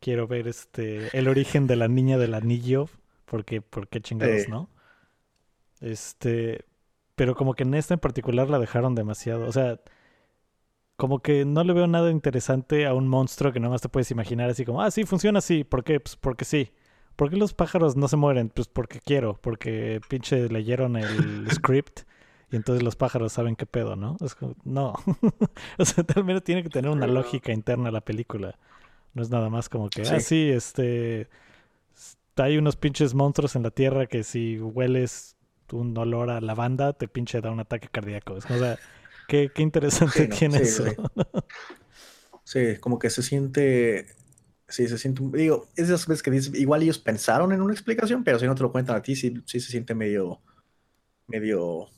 quiero ver este el origen de la niña del anillo, porque por qué chingados. ¿no? Este, pero como que en esta en particular la dejaron demasiado, o sea, como que no le veo nada interesante a un monstruo que nomás te puedes imaginar así como, ah, sí, funciona así, ¿por qué? Pues porque sí. ¿Por qué los pájaros no se mueren? Pues porque quiero, porque pinche leyeron el script y entonces los pájaros saben qué pedo, ¿no? Es como, no. o sea, tal vez tiene que tener una lógica interna la película. No es nada más como que, Sí. ah, sí, este. Hay unos pinches monstruos en la tierra que si hueles un olor a lavanda te pinche da un ataque cardíaco. Es como, o sea, qué, qué interesante Sí, no, tiene sí, eso. Sí, como que se siente, sí, se siente, un- digo, es de esas veces que dices, igual ellos pensaron en una explicación, pero si no te lo cuentan a ti, sí, sí se siente medio, medio,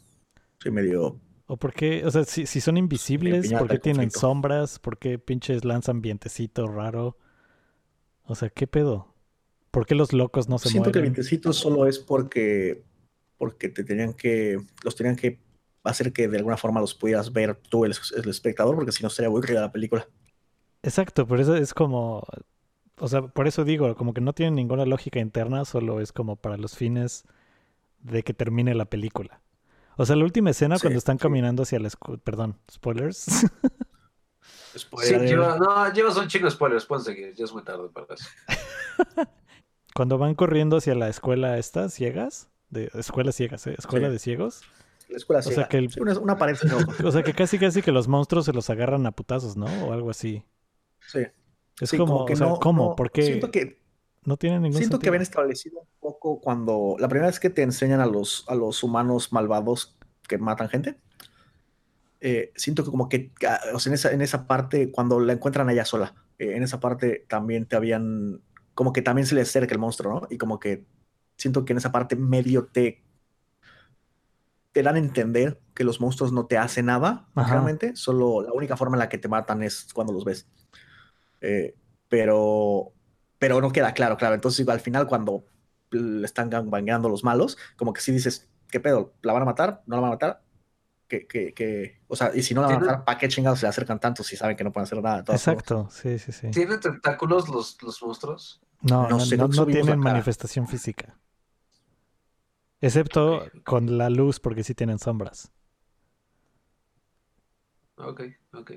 sí, medio, O por qué, o sea, si, si son invisibles, ¿por qué tienen conflicto. sombras? ¿Por qué pinches lanzan vientecito raro? O sea, ¿qué pedo? ¿Por qué los locos no se siento que el vientecito solo es porque, porque te tenían que, los tenían que hacer que de alguna forma los pudieras ver tú, el, el espectador, porque si no sería aburrida la película. Exacto, por eso es como, o sea, por eso digo, como que no tiene ninguna lógica interna, solo es como para los fines de que termine la película. O sea, la última escena Sí, cuando están sí. caminando hacia la escuela, perdón, spoilers. Sí, Spoiler. lleva- no, llevas un chingo de spoilers, pueden seguir, ya es muy tarde para eso. cuando van corriendo hacia la escuela esta, ciegas, de escuelas ciegas, ¿eh? Escuela Sí. de ciegos. La escuela sea ciega. que el- Sí, una, una pared sin ojos. O sea, que casi casi que los monstruos se los agarran a putazos, ¿no? O algo así. Sí. Es Sí, como, que o sea, no- ¿cómo? no- ¿Por qué? Siento que No tiene ningún Siento que sentido. habían establecido un poco cuando la primera vez que te enseñan a los, a los humanos malvados que matan gente. eh, siento que como que ah, o sea, en, esa, en esa parte, cuando la encuentran a ella sola, eh, en esa parte también te habían, como que también se le acerca el monstruo, ¿no? Y como que siento que en esa parte medio te, te dan a entender que los monstruos no te hacen nada, Ajá. realmente, solo la única forma en la que te matan es cuando los ves. Eh, pero, pero no queda claro, claro. Entonces, al final, cuando le están gangbangueando los malos, como que sí dices, ¿qué pedo? ¿La van a matar? ¿No la van a matar? Que, que, que, o sea, y si no la van a matar, ¿para qué chingados se le acercan tanto si saben que no pueden hacer nada? Exacto, sí, sí, sí. ¿Tienen tentáculos los, los monstruos? No, No no, sé, no- tienen manifestación física. Excepto con la luz, porque sí tienen sombras. Ok, ok.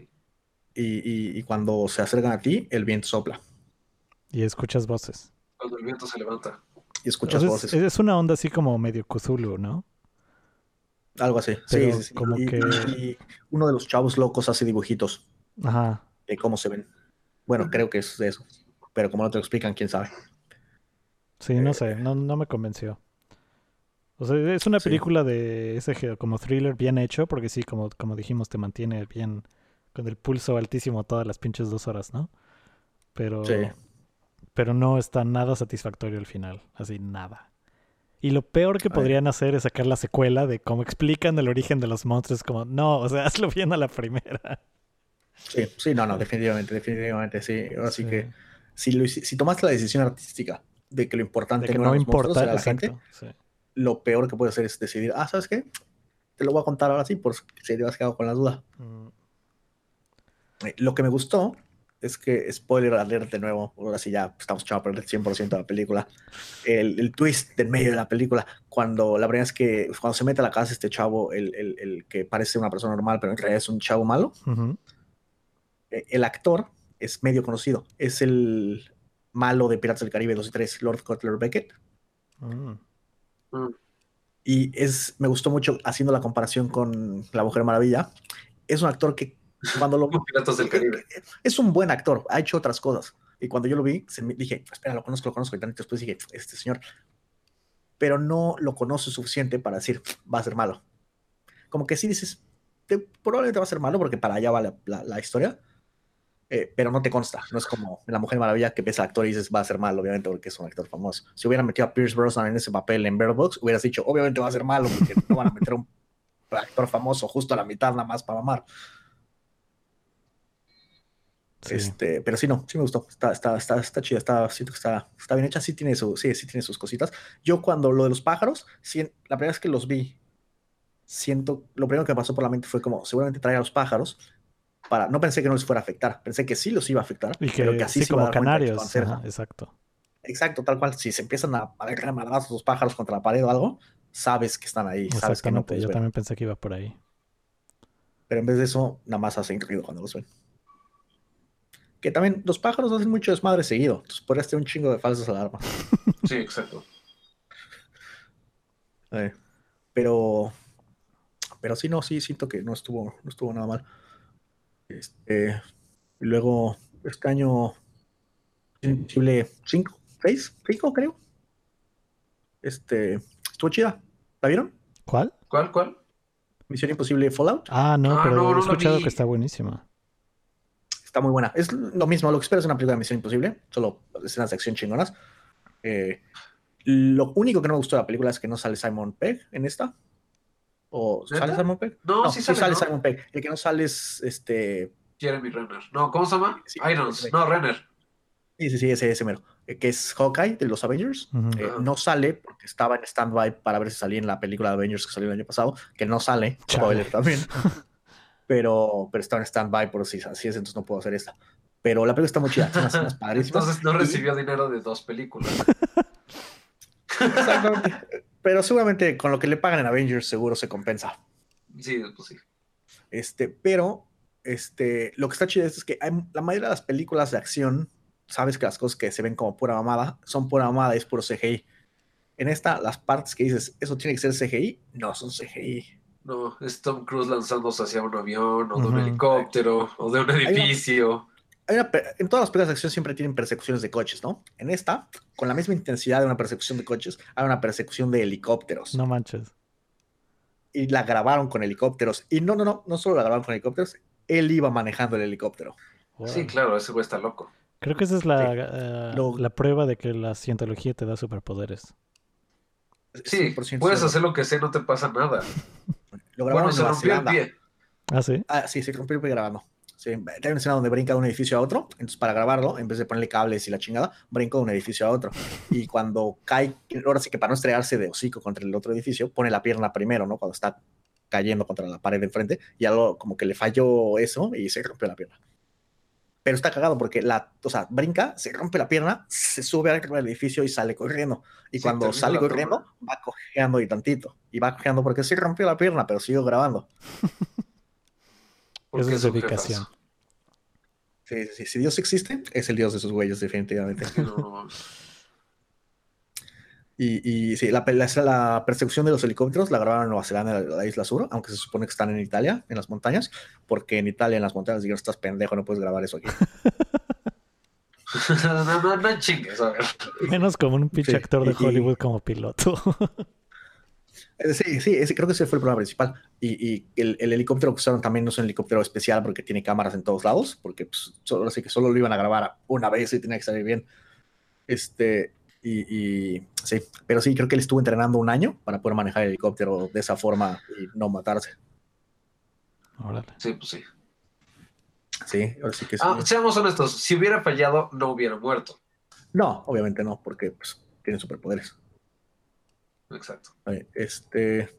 Y, y, y cuando se acercan a ti, el viento sopla Y escuchas voces. Cuando el viento se levanta. y escuchas Entonces, voces. es una onda así como medio Cthulhu, ¿no? Algo así. pero sí, sí, sí. como y, que- y uno de los chavos locos hace dibujitos Ajá. de cómo se ven. Bueno, creo que es de eso. Pero como no te lo explican, quién sabe. Sí, no sé, no, no me convenció. O sea, es una Sí. película de ese como thriller bien hecho, porque sí, como, como dijimos, te mantiene bien con el pulso altísimo todas las pinches dos horas, ¿no? Pero, Sí. pero no está nada satisfactorio el final, así nada. Y lo peor que Ay. podrían hacer es sacar la secuela de cómo explican el origen de los monstruos, como, no, o sea, hazlo bien a la primera. Sí, sí, no, no, definitivamente, definitivamente, sí. Así Sí. que si, lo si tomaste la decisión artística de que lo importante De que no, no importa, era la gente, exacto. sí. lo peor que puedes hacer es decidir, ah, ¿sabes qué? Te lo voy a contar ahora sí, por si te has quedado con la duda. Mm, Lo que me gustó es que, spoiler alert de nuevo, ahora sí ya estamos echando a perder 100% de la película, el, el twist del medio de la película, cuando la verdad es que cuando se mete a la casa este chavo, el, el- el que parece una persona normal, pero en realidad es un chavo malo, eh, el actor es medio conocido, es el malo de Piratas del Caribe 2 y 3, Lord Cutler Beckett. Mm. Mm. Y es, me gustó mucho haciendo la comparación con La Mujer Maravilla. Es un actor que cuando lo Como Piratas del Caribe. es un buen actor, ha hecho otras cosas. Y cuando yo lo vi, se me- dije, espera, lo conozco, lo conozco. Y después dije, este señor. Pero no lo conoce suficiente para decir, va a ser malo. como que sí dices, te- probablemente va a ser malo porque para allá va la, la- la historia, eh, pero no te consta. No es como La Mujer Maravilla que ves al actor y dices, va a ser malo, obviamente, porque es un actor famoso. Si hubieran metido a Pierce Brosnan en ese papel en Bird Box, hubieras dicho, obviamente va a ser malo porque no van a meter a un actor famoso justo a la mitad nada más para mamar. Sí. Este, pero sí, no, sí me gustó. Está, está, está, está chida, está, siento que está, está bien hecha. Sí tiene, su, sí, sí tiene sus cositas. Yo cuando lo de los pájaros, sí, la primera vez que los vi, siento, lo primero que me pasó por la mente fue como, seguramente traer a los pájaros para, no pensé que no les fuera a afectar, pensé que sí los iba a afectar, Y que, pero que así sí, se iba a como canarios. ajá, exacto. Exacto, tal cual. Si se empiezan a agarrar madrazos los pájaros contra la pared o algo, sabes que están ahí, sabes que no Yo ver. también pensé que iba por ahí. Pero en vez de eso, nada más hacen ruido cuando los ven. Que también los pájaros hacen mucho desmadre seguido. Entonces podrías tener un chingo de falsas alarmas. Sí, exacto. Eh, pero, pero sí, no, sí, siento que no estuvo, no estuvo nada mal. Este, y luego, este año, Imposible 5, 6, 5 creo. Este, estuvo chida. ¿La vieron? ¿Cuál? ¿Cuál, cuál? Misión Imposible Fallout. Ah, no, Ah, pero no, no he escuchado que está buenísima. Está muy buena. Es lo mismo, lo que esperas de una película de Misión Imposible, solo escenas de acción chingonas. Eh, lo único que no me gustó de la película es que no sale Simon Pegg en esta. ¿O ¿Neta? sale Simon Pegg? No, sí sale, ¿no? Simon Pegg. El que no sale es este. Jeremy Renner. No, ¿cómo se llama? Sí, Irons. sí. No, Renner. Sí, sí, sí, ese, ese mero. eh, que es Hawkeye de los Avengers. Ujú. Eh, Ajá. no sale porque estaba en stand-by para ver si salía en la película de Avengers que salió el año pasado, que no sale, Chale. spoiler también. pero, pero estaba en stand-by por si así es, entonces no puedo hacer esta. Pero la película está muy chida, unas padrísimas. Entonces no y- recibió dinero de dos películas. Exactamente. Pero seguramente con lo que le pagan en Avengers seguro se compensa. Sí, pues sí. Este, pero este, lo que está chido es que hay, la mayoría de las películas de acción, sabes que las cosas que se ven como pura mamada son pura mamada es puro CGI. En esta, las partes que dices, eso tiene que ser CGI, no son CGI. No, es Tom Cruise lanzándose hacia un avión, o de un helicóptero, o de un edificio. Hay una pe- en todas las películas de acción siempre tienen persecuciones de coches, ¿no? En esta, con la misma intensidad de una persecución de coches, hay una persecución de helicópteros. No manches. Y la grabaron con helicópteros. Y no, no, no, no solo la grabaron con helicópteros, él iba manejando el helicóptero. Sí, claro, ese güey está loco. Creo que esa es la, Sí. eh, Lo- la prueba de que la cientología te da superpoderes. Sí, 100% puedes hacer lo que sea, no te pasa nada. Lo Bueno, grabaron se en Nueva rompió el pie. Ah, sí. Ah, sí, se rompió el pie grabando. Sí, hay una escena donde brinca de un edificio a otro, entonces para grabarlo, en vez de ponerle cables y la chingada, brinca de un edificio a otro. Y cuando cae, ahora sí que para no estrellarse de hocico contra el otro edificio, pone la pierna primero, ¿no? Cuando está cayendo contra la pared de enfrente, y algo como que le falló eso y se rompió la pierna. Pero está cagado porque la, o sea, brinca, se rompe la pierna, se sube arriba del edificio y sale corriendo. Y Sí, cuando sale corriendo, toma. va cojeando y tantito. Y va cojeando porque se rompió la pierna, pero siguió grabando. Esa es jefazo. Sí, sí, sí. Si Dios existe, es el Dios de esos güeyes, definitivamente. Sí, no, no, no. Y, y sí, la, la, la persecución de los helicópteros la grabaron en Nueva Zelanda, en la, la isla sur, aunque se supone que están en Italia, en las montañas, porque en Italia, en las montañas, dijeron, estás pendejo, no puedes grabar eso aquí. no, no, no chingues, a ver. Menos como un pinche Sí, actor de y- y- Hollywood como piloto. Eh, Sí, sí, ese- creo que ese fue el problema principal. Y, y el, el helicóptero que usaron también no es un helicóptero especial porque tiene cámaras en todos lados, porque pues, solo, así que solo lo iban a grabar una vez y tenía que salir bien. Este, y, y sí, pero sí, creo que él estuvo entrenando un año para poder manejar el helicóptero de esa forma y no matarse. Órale. Sí, pues sí. Sí, ahora sí que sí. Ah, seamos honestos, si hubiera fallado, no hubiera muerto. No, obviamente no, porque pues, tiene superpoderes. Exacto. Este.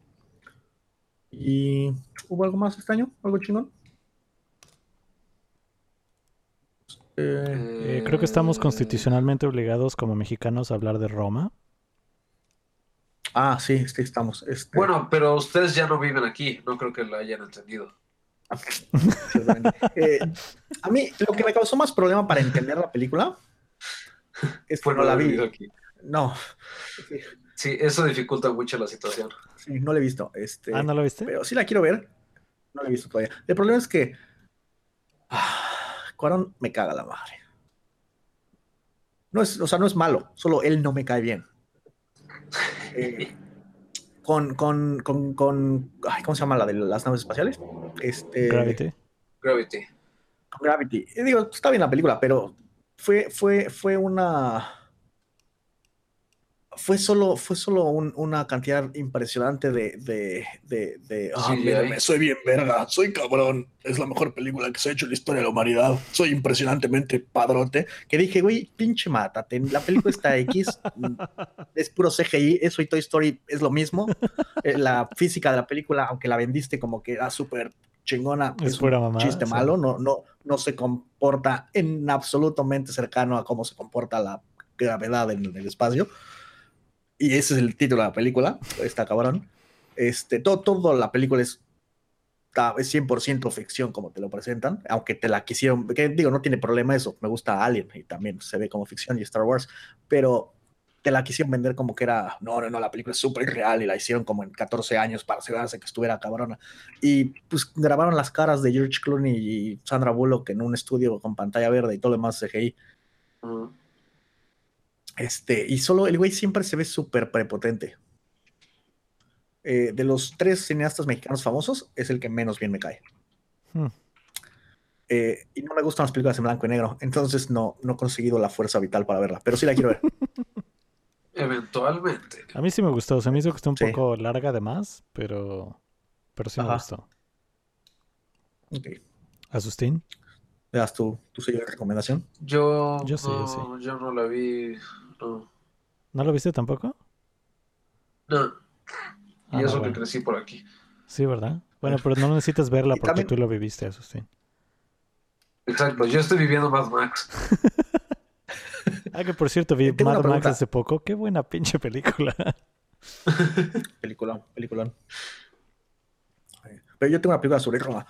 ¿Y hubo algo más este año? ¿Algo chingón? Eh, Eh, creo que estamos constitucionalmente obligados como mexicanos a hablar de Roma. ah, sí, sí, estamos. Este, Bueno, pero ustedes ya no viven aquí, no creo que lo hayan entendido. Eh, a mí, lo que me causó más problema para entender la película es que Fue no la vi. aquí. No, sí, eso dificulta mucho la situación. sí, no la he visto. Este, Ah, ¿no lo viste? Pero sí la quiero ver. No la he visto todavía. El problema es que. Ah, Cuarón me caga la madre. No es, o sea, no es malo, solo él no me cae bien. Eh, con, con, con, con ay, ¿cómo se llama la de las naves espaciales? Este, Gravity. Gravity. con Gravity. Y digo, está bien la película, pero fue, fue, fue una. Fue solo, fue solo un- una cantidad impresionante de. de, de, de ah, Sí, mírame, soy bien verga, soy cabrón. Es la mejor película que se ha hecho en la historia de la humanidad. Soy impresionantemente padrote. Que dije, güey, pinche mátate. La película está X. mm, es puro CGI. Eso y Toy Story es lo mismo. Eh, La física de la película, aunque la vendiste como que era súper chingona, Es es, un mamada, chiste sí. malo. No, no, no se comporta en absolutamente cercano a cómo se comporta la gravedad en el espacio. Y ese es el título de la película. Está cabrón. Este, todo, todo la película es, es 100% ficción como te lo presentan, aunque te la quisieron, que digo, no tiene problema eso, me gusta Alien y también se ve como ficción y Star Wars, pero te la quisieron vender como que era, no, no, no, la película es súper real y la hicieron como en 14 años para asegurarse que estuviera cabrona. Y pues grabaron las caras de George Clooney y Sandra Bullock en un estudio con pantalla verde y todo lo demás CGI. Mm. Este, y solo el güey siempre se ve súper prepotente. Eh, de los tres cineastas mexicanos famosos, es el que menos bien me cae. Hmm. Eh, y no me gustan las películas en blanco y negro, entonces no, no he conseguido la fuerza vital para verla, pero sí la quiero ver. Eventualmente. A mí sí me gustó. Se me hizo que está un Sí. poco larga de más, pero, pero sí me gustó. Ok. ¿Asustín? ¿Le das tu, tu sello de recomendación? Yo, Yo sí, yo no, sí. yo no la vi. No. ¿No lo viste tampoco? No. Ah, y eso no, que crecí por aquí. Sí, ¿verdad? Bueno, pero no necesitas verla porque también- tú lo viviste, Asustín. Exacto, yo estoy viviendo Mad Max. Ah, que por cierto, vi Eh, Mad Max hace poco. Qué buena pinche película. Peliculón, peliculón. Pero yo tengo una película sobre Roma.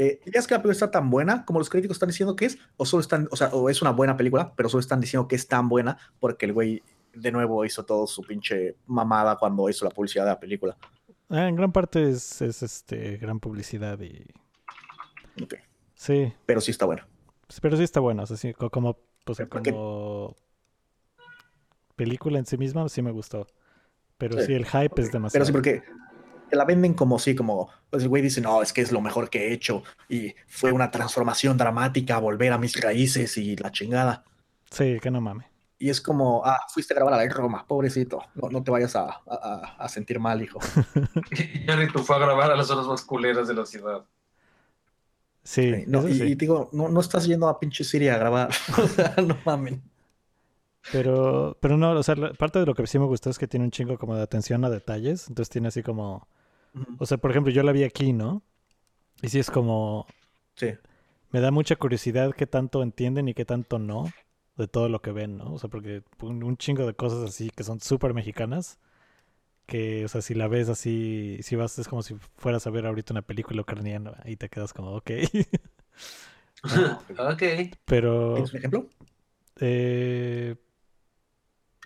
Eh, ¿Ya es que la película está tan buena como los críticos están diciendo que es? ¿O solo están, o sea, o es una buena película, pero solo están diciendo que es tan buena porque el güey de nuevo hizo todo su pinche mamada cuando hizo la publicidad de la película? Ah, en gran parte es, es, este gran publicidad y Ok, sí, Pero sí está buena. pero sí está bueno, o sea, sí, como pues, como película en sí misma sí me gustó. Pero sí, Sí, el hype es demasiado. Pero sí, porque te la venden como sí, como pues el güey dice, no, es que es lo mejor que he hecho y fue una transformación dramática, volver a mis raíces y la chingada. Sí, que no mames. Y es como, ah, fuiste a grabar a la Roma, pobrecito, no, no te vayas a, a- sentir mal, hijo. Y Yarritu fue a grabar a las zonas más culeras de la ciudad. Sí, Sí, no, y, sí. y digo, no, no estás yendo a pinche Siria a grabar. o sea, no mamen. Pero, pero no, o sea, parte de lo que sí me gustó es que tiene un chingo como de atención a detalles. Entonces tiene así como, o sea, por ejemplo, yo la vi aquí, ¿no? Y sí es como, Sí, me da mucha curiosidad qué tanto entienden y qué tanto no de todo lo que ven, ¿no? O sea, porque un, chingo de cosas así que son súper mexicanas, que, o sea, si la ves así, si vas, es como si fueras a ver ahorita una película ucraniana y te quedas como, ok. ok. Pero, ¿tienes un ejemplo? eh,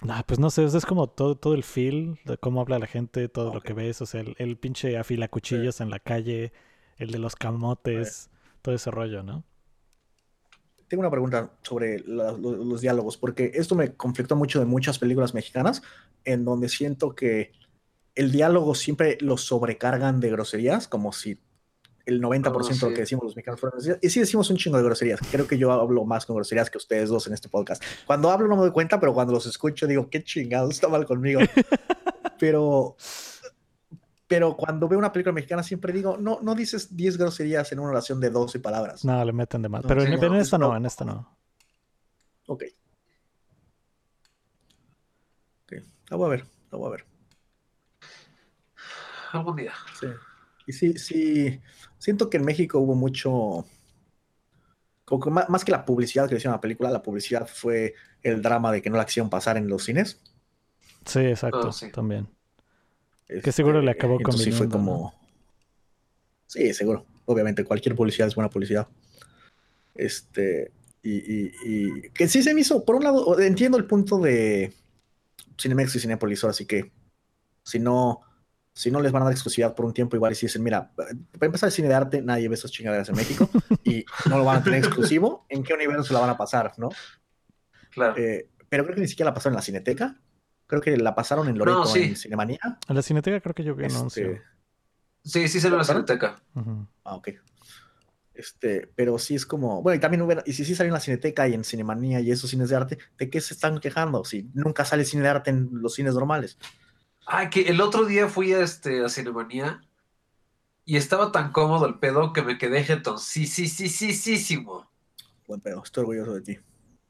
nah, pues no sé, es como todo, todo el feel de cómo habla la gente, todo lo que ves, o sea, el, el pinche afilacuchillos en la calle, el de los camotes, todo ese rollo, ¿no? Tengo una pregunta sobre la- los diálogos, porque esto me conflictó mucho de muchas películas mexicanas, en donde siento que el diálogo siempre lo sobrecargan de groserías, como si el 90% de lo sí. que decimos los mexicanos groserías. Y sí decimos un chingo de groserías. Creo que yo hablo más con groserías que ustedes dos en este podcast. Cuando hablo no me doy cuenta, pero cuando los escucho digo, qué chingados, está mal conmigo. pero, pero cuando veo una película mexicana siempre digo, no, no dices 10 groserías en una oración de 12 palabras. No, le meten de más. No, Pero sí, en, no, en esta no, en esta no. Ok. Ok, la voy a ver, la voy a ver. Algún día. Sí. Y sí, sí, siento que en México hubo mucho, como que más, más que la publicidad que le hicieron a la película, la publicidad fue el drama de que no la quisieron pasar en los cines. Sí, exacto, Ah, sí. también. Que seguro le acabó entonces sí fue como... Sí, seguro. Obviamente, cualquier publicidad es buena publicidad. Este, y, y- y que sí se me hizo, por un lado, entiendo el punto de Cinemex y Cinepolis, así que si no, si no les van a dar exclusividad por un tiempo, igual y si dicen, mira, para empezar el cine de arte, nadie ve esas chingaderas en México y no lo van a tener exclusivo, ¿en qué universo la van a pasar, no? Claro. Eh, pero creo que ni siquiera la pasaron en la Cineteca. Creo que la pasaron en Loreto, No, sí. en Cinemanía. En la cineteca creo que yo vi un anuncio. Este, Sí, sí salió en la cineteca. Ah, ok. Este, pero sí es como, bueno, y también hubiera, y si sí salió en la Cineteca y en Cinemanía y esos cines de arte, ¿de qué se están quejando? Si nunca sale cine de arte en los cines normales. Ah, que el otro día fui a, este, a Cinemanía y estaba tan cómodo el pedo que me quedé jetón. Sí, sí, sí, sí, sí, sí, Buen pedo, estoy orgulloso de ti.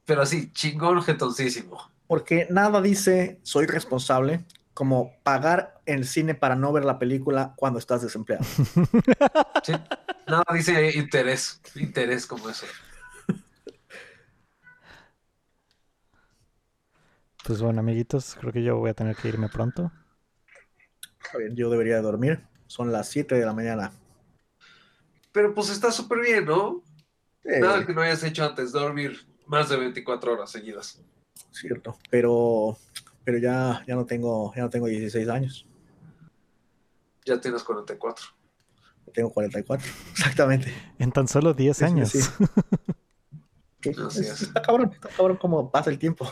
Pero así, chingón, jetoncísimo. Porque nada dice soy responsable como pagar en el cine para no ver la película cuando estás desempleado. ¿sí? Nada dice interés, interés como eso. Pues bueno, amiguitos, creo que yo voy a tener que irme pronto. Yo debería dormir. Son las 7 de la mañana. Pero pues está súper bien, ¿no? Eh, Nada que no hayas hecho antes, dormir más de 24 horas seguidas. Cierto, pero, pero ya, ya, no tengo, ya no tengo 16 años. Ya tienes 44. Tengo 44. Exactamente. En tan solo 10 Sí, sí, años. sí. Así Es- es. Está cabrón, está cabrón cómo pasa el tiempo.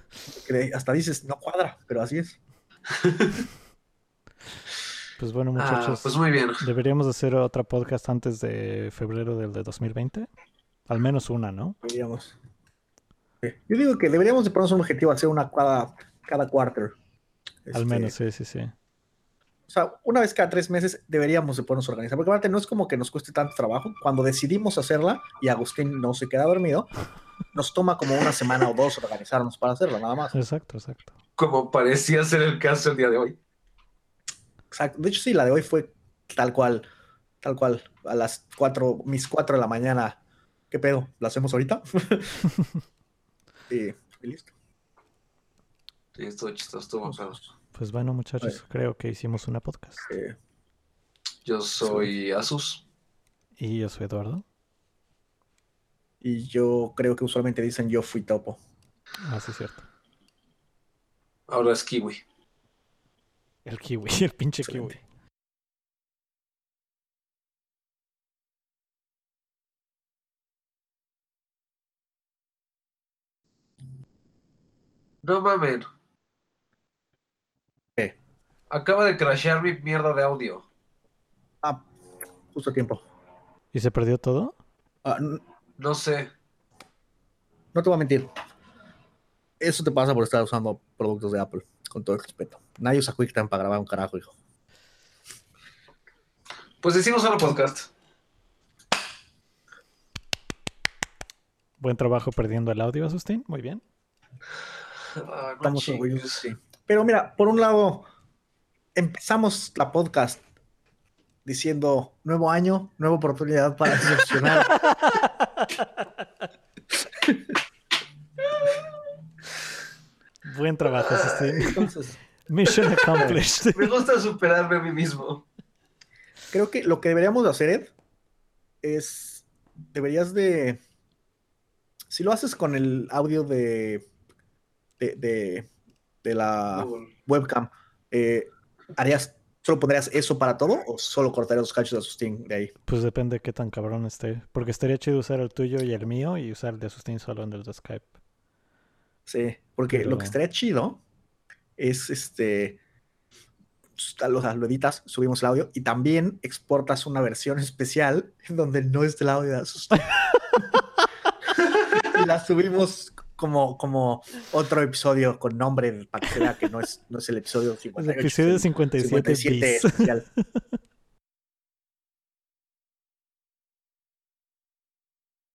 Hasta dices, no cuadra, pero así es. Pues bueno, Ah, muchachos, pues muy bien. deberíamos hacer otra podcast antes de febrero del de 2020. Al menos una, ¿no? Deberíamos. Yo digo que deberíamos de ponernos un objetivo, hacer una cada, cada quarter. Al Este, menos, sí, sí, sí. O sea, una vez cada tres meses deberíamos de ponernos a organizar, porque aparte no es como que nos cueste tanto trabajo. Cuando decidimos hacerla y Agustín no se queda dormido, nos toma como una semana o dos organizarnos para hacerla, nada más. Exacto, exacto. Como parecía ser el caso el día de hoy. Exacto. De hecho, sí, la de hoy fue tal cual, tal cual, a las cuatro, mis cuatro de la mañana. ¿Qué pedo? ¿La hacemos ahorita? y, y listo. Sí, estuvo chistoso, estuvo bacano. Pues bueno, muchachos, creo que hicimos una podcast. Eh, Yo soy Asus. Y yo soy Eduardo. y yo creo que usualmente dicen yo fui topo. Ah, sí, cierto. Ahora es Kiwi. El kiwi, el pinche kiwi. No mamen. ¿Qué? Acaba de crashear mi mierda de audio. Ah, justo a tiempo. ¿Y se perdió todo? Ah, No sé. no te voy a mentir. Eso te pasa por estar usando productos de Apple, con todo el respeto. Nadie usa QuickTime para grabar un carajo, hijo. Pues decimos ahora podcast. Buen trabajo perdiendo el audio, Asustín. Muy bien. Ah, Estamos orgullosos, sí. Pero mira, por un lado, empezamos la podcast diciendo nuevo año, nueva oportunidad para decepcionar. Buen trabajo, Asustín. Entonces, Mission accomplished. Me gusta superarme a mí mismo. creo que lo que deberíamos de hacer, Ed, es, deberías de, si lo haces con el audio de, de, de, de la webcam, eh, ¿harías, solo pondrías eso para todo o solo cortarías los cachos de Asustín de ahí? Pues depende de qué tan cabrón esté. Porque estaría chido usar el tuyo y el mío y usar el de Asustín solo en el de Skype. Sí, porque Pero- lo que estaría chido es este. Sea, lo editas, subimos el audio y también exportas una versión especial en donde no es el audio de Asustín. y la subimos como, como otro episodio con nombre para que se vea que no es, no es el episodio El 58. episodio es el 57, bis. especial.